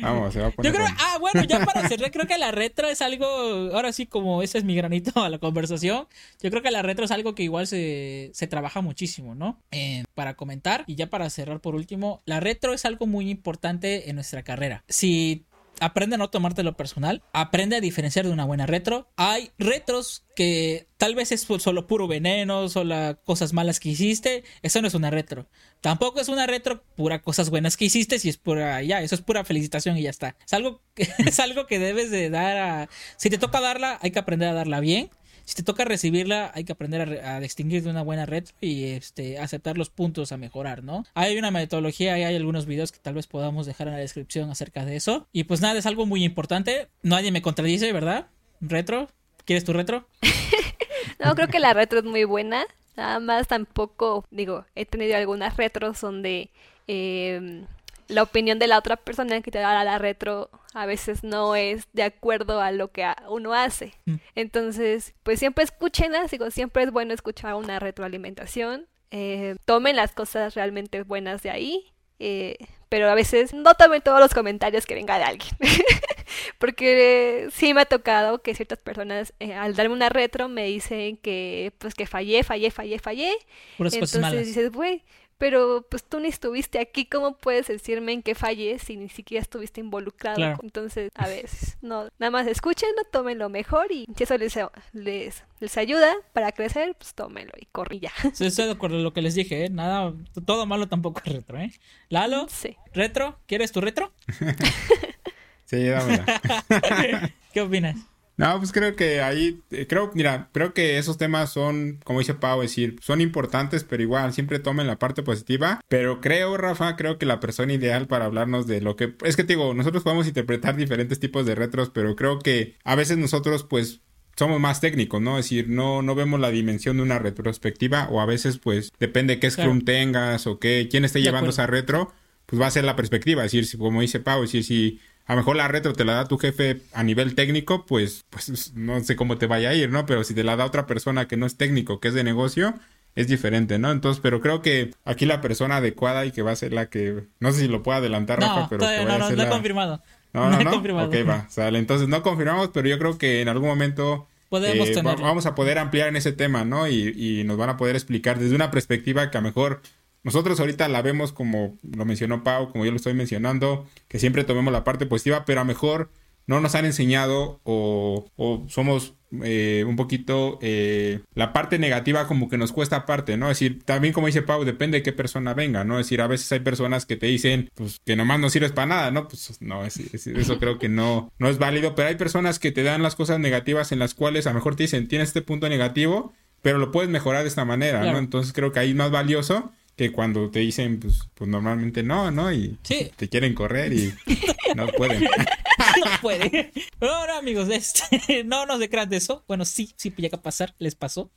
Vamos, se va a poner Yo creo, ah, bueno, ya para cerrar, creo que la retro es algo, ahora sí, como ese es mi granito a la conversación, yo creo que la retro es algo que igual se, se trabaja muchísimo, ¿no? Eh, para comentar, y ya para cerrar por último, la retro es algo muy importante en nuestra carrera. Si aprende a no tomártelo personal, aprende a diferenciar de una buena retro. Hay retros que tal vez es solo puro veneno, solo cosas malas que hiciste, eso no es una retro. Tampoco es una retro pura cosas buenas que hiciste, si es pura, ya, eso es pura felicitación y ya está. Es algo que, es algo que debes de dar a... Si te toca darla, hay que aprender a darla bien si te toca recibirla, hay que aprender a, distinguir de una buena retro y este, aceptar los puntos a mejorar, ¿no? Hay una metodología y hay algunos videos que tal vez podamos dejar en la descripción acerca de eso. Y pues nada, es algo muy importante. Nadie me contradice, ¿verdad? Retro. ¿Quieres tu retro? no, creo que la retro es muy buena. Nada más tampoco, digo, he tenido algunas retros donde eh, la opinión de la otra persona que te da la retro a veces no es de acuerdo a lo que uno hace. Mm. Entonces, pues siempre escúchenlas, digo, siempre es bueno escuchar una retroalimentación. Eh, tomen las cosas realmente buenas de ahí. Eh, pero a veces no tomen todos los comentarios que venga de alguien. Porque sí me ha tocado que ciertas personas eh, al darme una retro me dicen que pues que fallé, fallé, fallé, fallé. Entonces dices, güey, pero pues tú ni estuviste aquí, ¿cómo puedes decirme en qué fallé si ni siquiera estuviste involucrado? Entonces, a veces, no, nada más escuchen, tomen lo mejor y si eso les, les, les ayuda para crecer, pues tómenlo y corre ya. Sí, estoy de acuerdo con lo que les dije, ¿eh? Nada, todo malo tampoco es retro, ¿eh? Lalo, sí. retro, ¿quieres tu retro? sí, dámela. ¿Qué opinas? No, pues creo que ahí, eh, creo, mira, creo que esos temas son, como dice Pau, decir, son importantes, pero igual siempre tomen la parte positiva. Pero creo, Rafa, creo que la persona ideal para hablarnos de lo que, es que te digo, nosotros podemos interpretar diferentes tipos de retros, pero creo que a veces nosotros, pues, somos más técnicos, ¿no? Es decir, no, no vemos la dimensión de una retrospectiva o a veces pues depende qué Scrum tengas o qué, quién esté llevando esa retro, pues va a ser la perspectiva. Es decir, como dice Pau, es decir, si a lo mejor la retro te la da tu jefe a nivel técnico, pues, pues no sé cómo te vaya a ir, ¿no? Pero si te la da otra persona que no es técnico, que es de negocio, es diferente, ¿no? Entonces, pero creo que aquí la persona adecuada y que va a ser la que, no sé si lo puedo adelantar, Rafa, pero que no, no, no he confirmado. No, no, no, confirmado. Ok, va, sale. Entonces, no confirmamos, pero yo creo que en algún momento Podemos eh, vamos a poder ampliar en ese tema, ¿no? Y, y nos van a poder explicar desde una perspectiva que a lo mejor nosotros ahorita la vemos como lo mencionó Pau, como yo lo estoy mencionando, que siempre tomemos la parte positiva, pero a lo mejor no nos han enseñado o, somos eh, un poquito eh, la parte negativa como que nos cuesta aparte, ¿no? Es decir, también como dice Pau, depende de qué persona venga, ¿no? Es decir, a veces hay personas que te dicen, pues, que nomás no sirves para nada, ¿no? Pues no, eso creo que no, no es válido, pero hay personas que te dan las cosas negativas en las cuales a lo mejor te dicen, tienes este punto negativo, pero lo puedes mejorar de esta manera, ¿no? Entonces creo que ahí es más valioso que cuando te dicen, pues, pues normalmente no, ¿no? Y te quieren correr y no pueden. no pueden. Ahora, amigos, este, no nos crean de eso. Bueno, sí, sí llega a pasar, les pasó.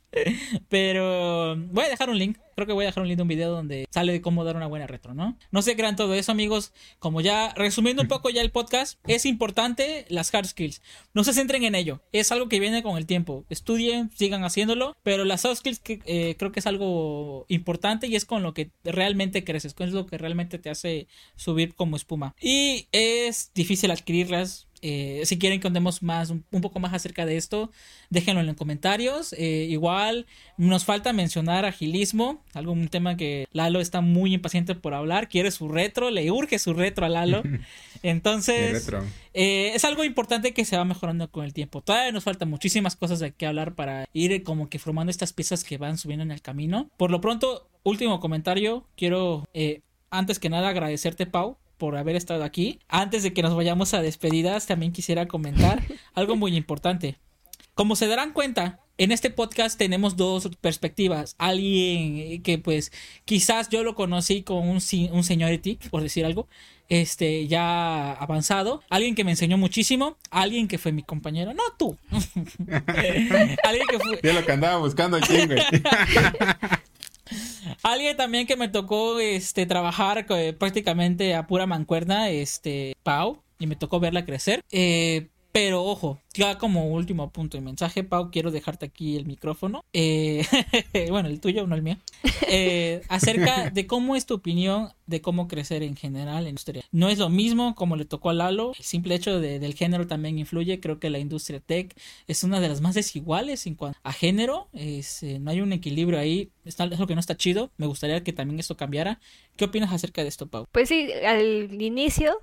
Pero voy a dejar un link creo que voy a dejar un link de un video donde sale de cómo dar una buena retro, ¿no? No se crean todo eso, amigos. Como ya, resumiendo un poco ya el podcast, es importante las hard skills. No se centren en ello. Es algo que viene con el tiempo. Estudien, sigan haciéndolo. Pero las soft skills eh, creo que es algo importante y es con lo que realmente creces. Es lo que realmente te hace subir como espuma. Y es difícil adquirirlas eh, si quieren que contemos más, un, poco más acerca de esto, déjenlo en los comentarios. Eh, igual nos falta mencionar agilismo, algo un tema que Lalo está muy impaciente por hablar, quiere su retro, le urge su retro a Lalo. Entonces, eh, es algo importante que se va mejorando con el tiempo. Todavía nos falta muchísimas cosas de que hablar para ir como que formando estas piezas que van subiendo en el camino. Por lo pronto, último comentario, quiero antes que nada agradecerte Pau por haber estado aquí. Antes de que nos vayamos a despedidas, también quisiera comentar algo muy importante. Como se darán cuenta, en este podcast tenemos dos perspectivas. Alguien que pues quizás yo lo conocí con un, un seniority, por decir algo, este ya avanzado. Alguien que me enseñó muchísimo. Alguien que fue mi compañero. No tú. alguien que fue... lo que andaba buscando aquí, Alguien también que me tocó este trabajar eh, prácticamente a pura mancuerna, este Pau, y me tocó verla crecer. Eh, pero ojo, ya como último punto de mensaje, Pau, quiero dejarte aquí el micrófono. Eh, bueno, el tuyo, no el mío. Eh, acerca de cómo es tu opinión de cómo crecer en general en la industria. No es lo mismo como le tocó a Lalo. El simple hecho del género también influye. Creo que la industria tech es una de las más desiguales en cuanto a género. Es, eh, no hay un equilibrio ahí. Es lo que no está chido. Me gustaría que también esto cambiara. ¿Qué opinas acerca de esto, Pau? Pues sí, al inicio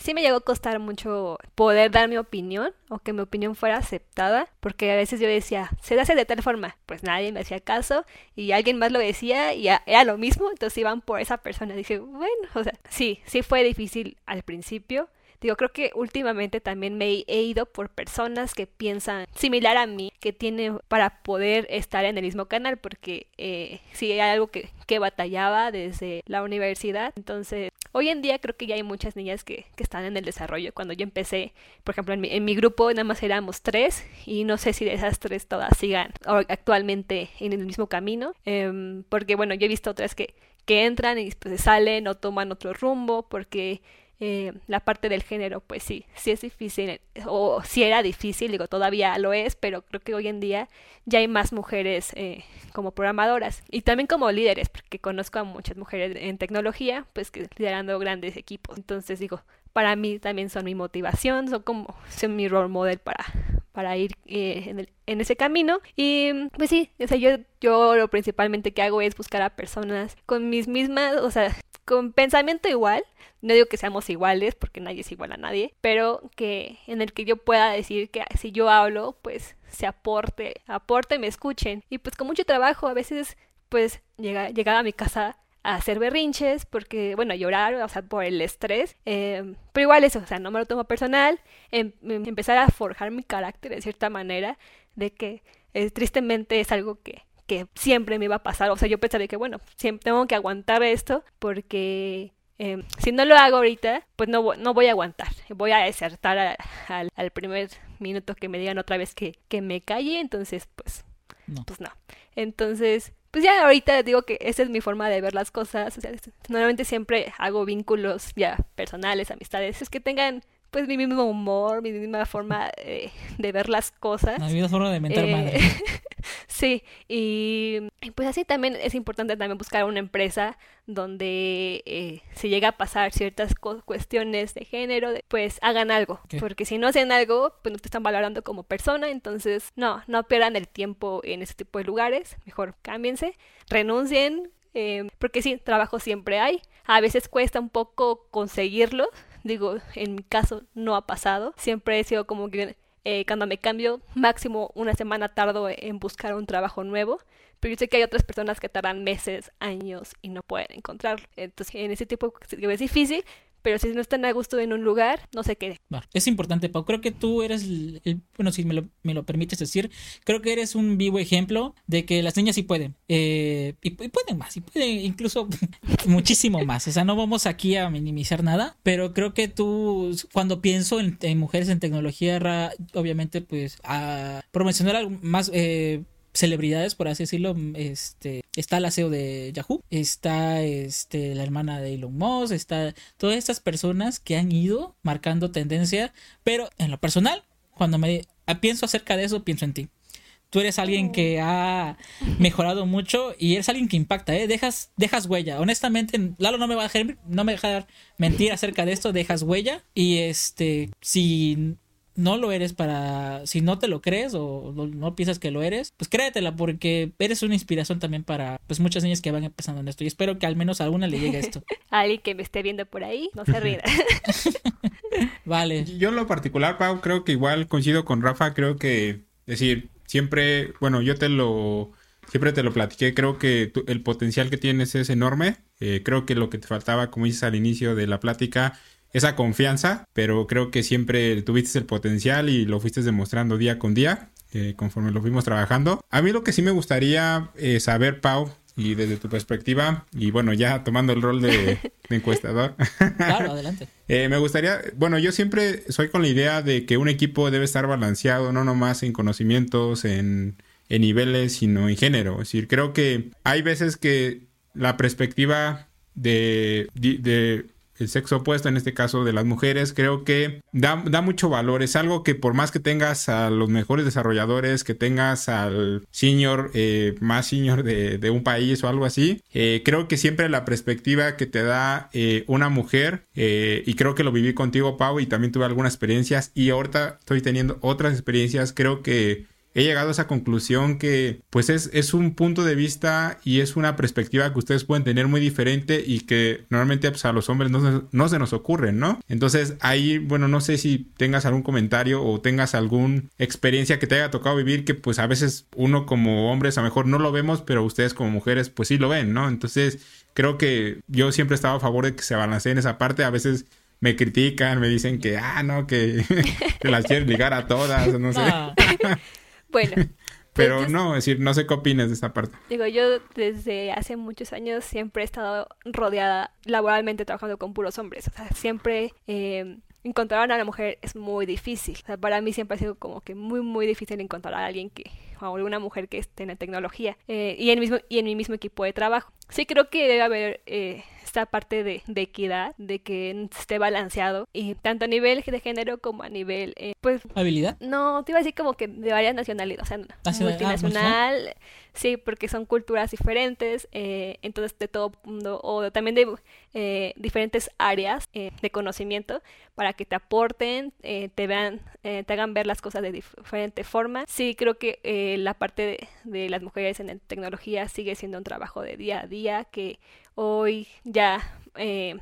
sí me llegó a costar mucho poder dar mi opinión o que mi opinión fuera aceptada, porque a veces yo decía, se hace de tal forma, pues nadie me hacía caso y alguien más lo decía y era lo mismo, entonces iban por esa persona. Dije, bueno, o sea, sí, sí fue difícil al principio, Digo, creo que últimamente también me he ido por personas que piensan similar a mí, que tienen para poder estar en el mismo canal, porque eh, sí hay algo que, que batallaba desde la universidad. Entonces, hoy en día creo que ya hay muchas niñas que, que están en el desarrollo. Cuando yo empecé, por ejemplo, en mi, en mi grupo nada más éramos tres y no sé si de esas tres todas sigan actualmente en el mismo camino, em, porque bueno, yo he visto otras que que entran y después salen o toman otro rumbo porque eh, la parte del género, pues sí, sí es difícil, o sí era difícil, digo, todavía lo es, pero creo que hoy en día ya hay más mujeres eh, como programadoras y también como líderes, porque conozco a muchas mujeres en tecnología, pues que liderando grandes equipos. Entonces digo, para mí también son mi motivación, son como son mi role model para, para ir eh, en, el, en, ese camino. Y pues sí, o sea, yo, yo lo principalmente que hago es buscar a personas con mis mismas, o sea, con pensamiento igual, no digo que seamos iguales, porque nadie es igual a nadie, pero que en el que yo pueda decir que si yo hablo, pues se aporte, aporte, me escuchen. Y pues con mucho trabajo, a veces, pues llega, llegaba a mi casa a hacer berrinches, porque, bueno, llorar, o sea, por el estrés. Em, pero igual eso, o sea, no me lo tomo personal. Em, em, empezar a forjar mi carácter de cierta manera, de que eh, tristemente es algo que, que siempre me iba a pasar. O sea, yo pensaba que, bueno, siempre tengo que aguantar esto porque eh, si no lo hago ahorita, pues no, no voy a aguantar. Voy a desertar a- al, al primer minuto que me digan otra vez que, que me calle, entonces pues, No. pues no. Entonces, pues ya ahorita digo que esa es mi forma de ver las cosas. O sea, normalmente siempre hago vínculos ya personales, amistades, es que tengan pues mi mismo humor, mi misma forma eh, de ver las cosas. La misma forma de mentar Eh, madre. sí, y pues así también es importante también buscar una empresa donde eh, si llega a pasar ciertas cuestiones de género, pues hagan algo, porque si no hacen algo, pues no te están valorando como persona, entonces no, no pierdan el tiempo en ese tipo de lugares, mejor cámbiense, renuncien, eh, porque sí, trabajo siempre hay, a veces cuesta un poco conseguirlo, digo, en mi caso no ha pasado, siempre he sido como que eh, cuando me cambio, máximo una semana tardo en buscar un trabajo nuevo, pero yo sé que hay otras personas que tardan meses, años y no pueden encontrarlo. Entonces, en ese tipo es difícil, pero si no están a gusto en un lugar, no se quede. Es importante, Pau. Creo que tú eres, bueno, si me lo, me lo permites decir, creo que eres un vivo ejemplo de que las niñas sí pueden. Eh, y, pueden más, y pueden incluso muchísimo más. O sea, no vamos aquí a minimizar nada, pero creo que tú, cuando pienso en, mujeres en tecnología, obviamente, pues, a, por mencionar algo más... Eh, celebridades, por así decirlo, este, está la CEO de Yahoo, está este, la hermana de Elon Musk, está todas estas personas que han ido marcando tendencia, pero en lo personal, cuando me pienso acerca de eso, pienso en ti. Tú eres alguien que ha mejorado mucho y eres alguien que impacta, ¿eh? Dejas, dejas huella. Honestamente, Lalo no me va a dejar, no me va a dejar mentir acerca de esto, dejas huella. Y este, si no lo eres para, si no te lo crees o no, no piensas que lo eres, pues créetela porque eres una inspiración también para pues muchas niñas que van empezando en esto y espero que al menos a alguna le llegue esto. A alguien que me esté viendo por ahí, no se ría. Vale. Yo en lo particular, Pau, creo que igual coincido con Rafa, creo que, decir, siempre, bueno, yo te lo, siempre te lo platiqué, creo que tu- el potencial que tienes es enorme, eh, creo que lo que te faltaba, como dices al inicio de la plática, esa confianza, pero creo que siempre tuviste el potencial y lo fuiste demostrando día con día, eh, conforme lo fuimos trabajando. A mí lo que sí me gustaría eh, saber, Pau, y desde tu perspectiva, y bueno, ya tomando el rol de, de encuestador. Claro, adelante. Eh, me gustaría, bueno, yo siempre soy con la idea de que un equipo debe estar balanceado, no nomás en conocimientos, en, en niveles, sino en género. Es decir, creo que hay veces que la perspectiva de, de, de el sexo opuesto, en este caso de las mujeres, creo que da, da, mucho valor. Es algo que por más que tengas a los mejores desarrolladores, que tengas al senior, eh, más senior de, un país o algo así, eh, creo que siempre la perspectiva que te da eh, una mujer, y creo que lo viví contigo, Pau, y también tuve algunas experiencias, y ahorita estoy teniendo otras experiencias, creo que he llegado a esa conclusión que pues es, es, un punto de vista y es una perspectiva que ustedes pueden tener muy diferente y que normalmente pues, a los hombres no, no se nos ocurren, ¿no? Entonces ahí, bueno, no sé si tengas algún comentario o tengas alguna experiencia que te haya tocado vivir que pues a veces uno como hombres a lo mejor no lo vemos, pero ustedes como mujeres pues sí lo ven, ¿no? Entonces creo que yo siempre he estado a favor de que se balancee en esa parte, a veces me critican, me dicen que, ah, no, que, las quieren ligar a todas, no sé. No, Bueno, Pero no, es decir, no sé qué opinas de esta parte. digo, yo desde hace muchos años siempre he estado rodeada laboralmente trabajando con puros hombres. O sea, siempre eh, encontrar a una mujer es muy difícil. O sea, para mí siempre ha sido como que muy, muy difícil encontrar a alguien que, o alguna mujer que esté en la tecnología eh, y, en mismo, y en mi mismo equipo de trabajo. Sí creo que debe haber eh, esta parte de, de equidad, de que esté balanceado, y tanto a nivel de género como a nivel, eh, pues, habilidad. no, te iba a decir como que de varias nacionalidades, o sea, Nacional- ah, multinacional, sí, porque son culturas diferentes, eh, entonces de todo mundo, o también de eh, diferentes áreas eh, de conocimiento, para que te aporten, eh, te vean, eh, te hagan ver las cosas de dif- diferente forma. Sí, creo que eh, la parte de, de las mujeres en tecnología sigue siendo un trabajo de día a día, que hoy ya eh,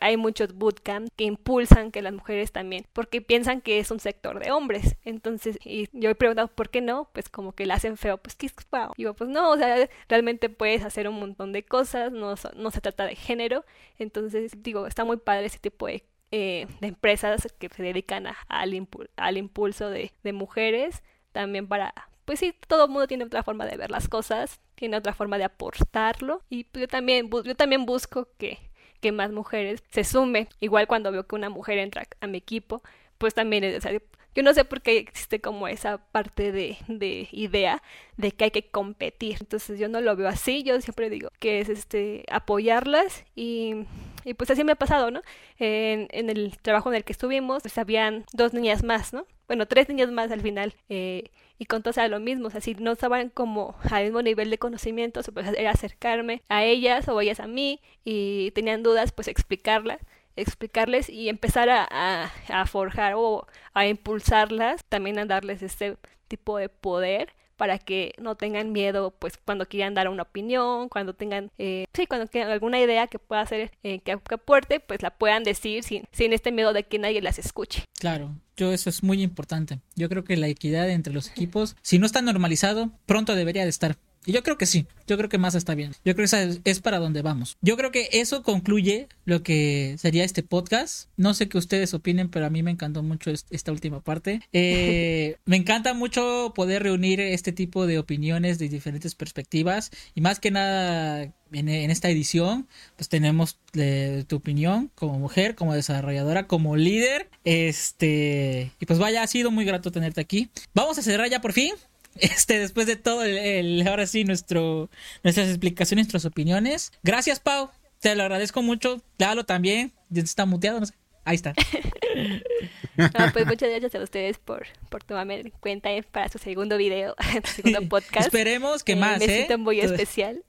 hay muchos bootcamps que impulsan que las mujeres también, porque piensan que es un sector de hombres. Entonces, y yo he preguntado, ¿por qué no? Pues como que la hacen feo, pues ¿qué es feo? Digo, pues no, o sea, realmente puedes hacer un montón de cosas, no, no se trata de género. Entonces, digo, está muy padre ese tipo de, eh, de empresas que se dedican a- al, al impulso de, de mujeres, también para... Pues sí, todo el mundo tiene otra forma de ver las cosas, tiene otra forma de aportarlo y pues, yo también, yo también busco que, que más mujeres se sumen. Igual cuando veo que una mujer entra a mi equipo, pues también es, o sea, yo no sé por qué existe como esa parte de, de, idea de que hay que competir. Entonces yo no lo veo así, yo siempre digo que es este apoyarlas y, y pues así me ha pasado, ¿no? En, en, el trabajo en el que estuvimos, pues habían dos niñas más, ¿no? Bueno, tres niñas más al final. Eh, y con todas era lo mismo, o sea, si no estaban como al mismo nivel de conocimiento, pues era acercarme a ellas o ellas a mí y tenían dudas, pues explicarlas explicarles y empezar a, a, forjar o a impulsarlas, también a darles este tipo de poder para que no tengan miedo pues cuando quieran dar una opinión, cuando tengan, eh, sí, cuando tengan alguna idea que pueda hacer, eh, que, aporte, pues la puedan decir sin, sin este miedo de que nadie las escuche. Claro, yo eso es muy importante. Yo creo que la equidad entre los equipos, si no está normalizado, pronto debería de estar. Y yo creo que sí, yo creo que más está bien. Yo creo que esa es, para donde vamos. Yo creo que eso concluye lo que sería este podcast. No sé qué ustedes opinen, pero a mí me encantó mucho esta última parte. Eh, me encanta mucho poder reunir este tipo de opiniones de diferentes perspectivas y más que nada en, esta edición, pues tenemos eh, tu opinión como mujer, como desarrolladora, como líder. Este, y pues vaya, ha sido muy grato tenerte aquí. Vamos a cerrar ya por fin. Este, después de todo el, ahora sí, nuestro, nuestras explicaciones, nuestras opiniones. Gracias, Pau. Te lo agradezco mucho. Lalo también. Está muteado, no sé. Ahí está. pues muchas gracias a ustedes por, por tomarme en cuenta para su segundo video, su segundo podcast. Esperemos que eh, más, me ¿eh? muy especial.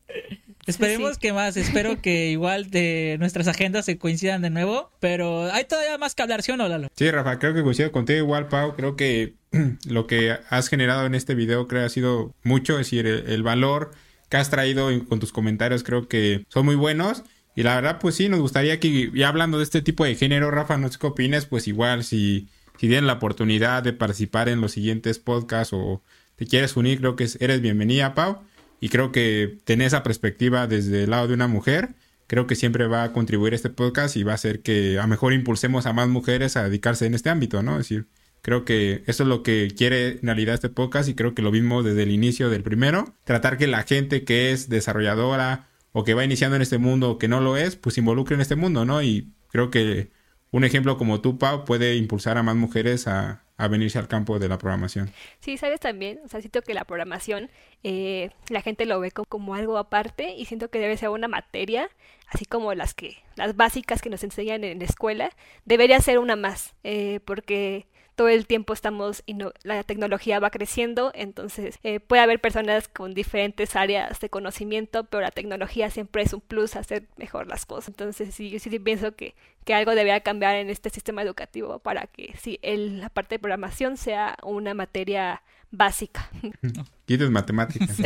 Esperemos que más, espero que igual de nuestras agendas se coincidan de nuevo, pero hay todavía más que hablar, ¿sí o no, Lalo? Sí, Rafa, creo que coincido contigo igual, Pau, creo que lo que has generado en este video creo ha sido mucho, es decir, el, valor que has traído con tus comentarios creo que son muy buenos. Y la verdad, pues sí, nos gustaría que, ya hablando de este tipo de género, Rafa, no sé qué opinas, pues igual si, si tienen la oportunidad de participar en los siguientes podcasts o te quieres unir, creo que eres bienvenida, Pau. Y creo que tener esa perspectiva desde el lado de una mujer, creo que siempre va a contribuir a este podcast y va a hacer que a mejor impulsemos a más mujeres a dedicarse en este ámbito, ¿no? Es decir, creo que eso es lo que quiere en realidad este podcast y creo que lo vimos desde el inicio del primero. Tratar que la gente que es desarrolladora o que va iniciando en este mundo o que no lo es, pues involucre en este mundo, ¿no? Y creo que un ejemplo como tú, Pau, puede impulsar a más mujeres a, a venirse al campo de la programación. Sí, sabes también, o sea, siento que la programación eh, la gente lo ve como, algo aparte y siento que debe ser una materia, así como las que las básicas que nos enseñan en la escuela, debería ser una más, eh, porque todo el tiempo estamos, y la tecnología va creciendo, entonces eh, puede haber personas con diferentes áreas de conocimiento, pero la tecnología siempre es un plus a hacer mejor las cosas. Entonces sí, yo sí pienso que, que algo debería cambiar en este sistema educativo para que sí, el, la parte de programación sea una materia básica. Quites matemáticas.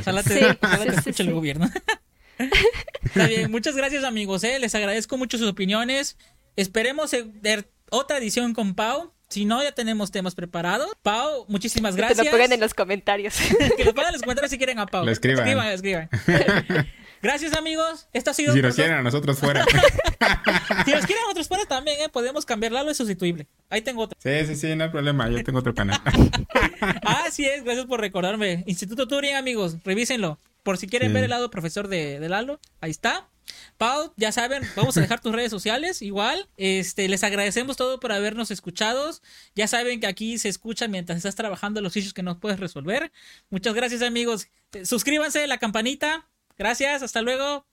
Ojalá te, escuche el gobierno. Está bien, muchas gracias amigos, ¿eh? les agradezco mucho sus opiniones. Esperemos ver otra edición con Pau. Si no, ya tenemos temas preparados. Pau, muchísimas gracias. Que lo pongan en los comentarios. que lo pongan en los comentarios si quieren a Pau. Lo escriban. Escriban, Gracias, amigos. Esto ha sido. Si nos quieren a nosotros fuera. si nos quieren a nosotros fuera también, ¿eh? podemos cambiarlo, es sustituible. Ahí tengo otro. Sí, sí, sí, no hay problema. Yo tengo otro canal. Así es, gracias por recordarme. Instituto Turing, amigos, revísenlo. Por si quieren ver el lado profesor de, de Lalo, ahí está. Pau, ya saben, vamos a dejar tus redes sociales igual. Este, les agradecemos todo por habernos escuchado. Ya saben que aquí se escucha mientras estás trabajando los issues que no puedes resolver. Muchas gracias, amigos. Suscríbanse, la campanita. Gracias, hasta luego.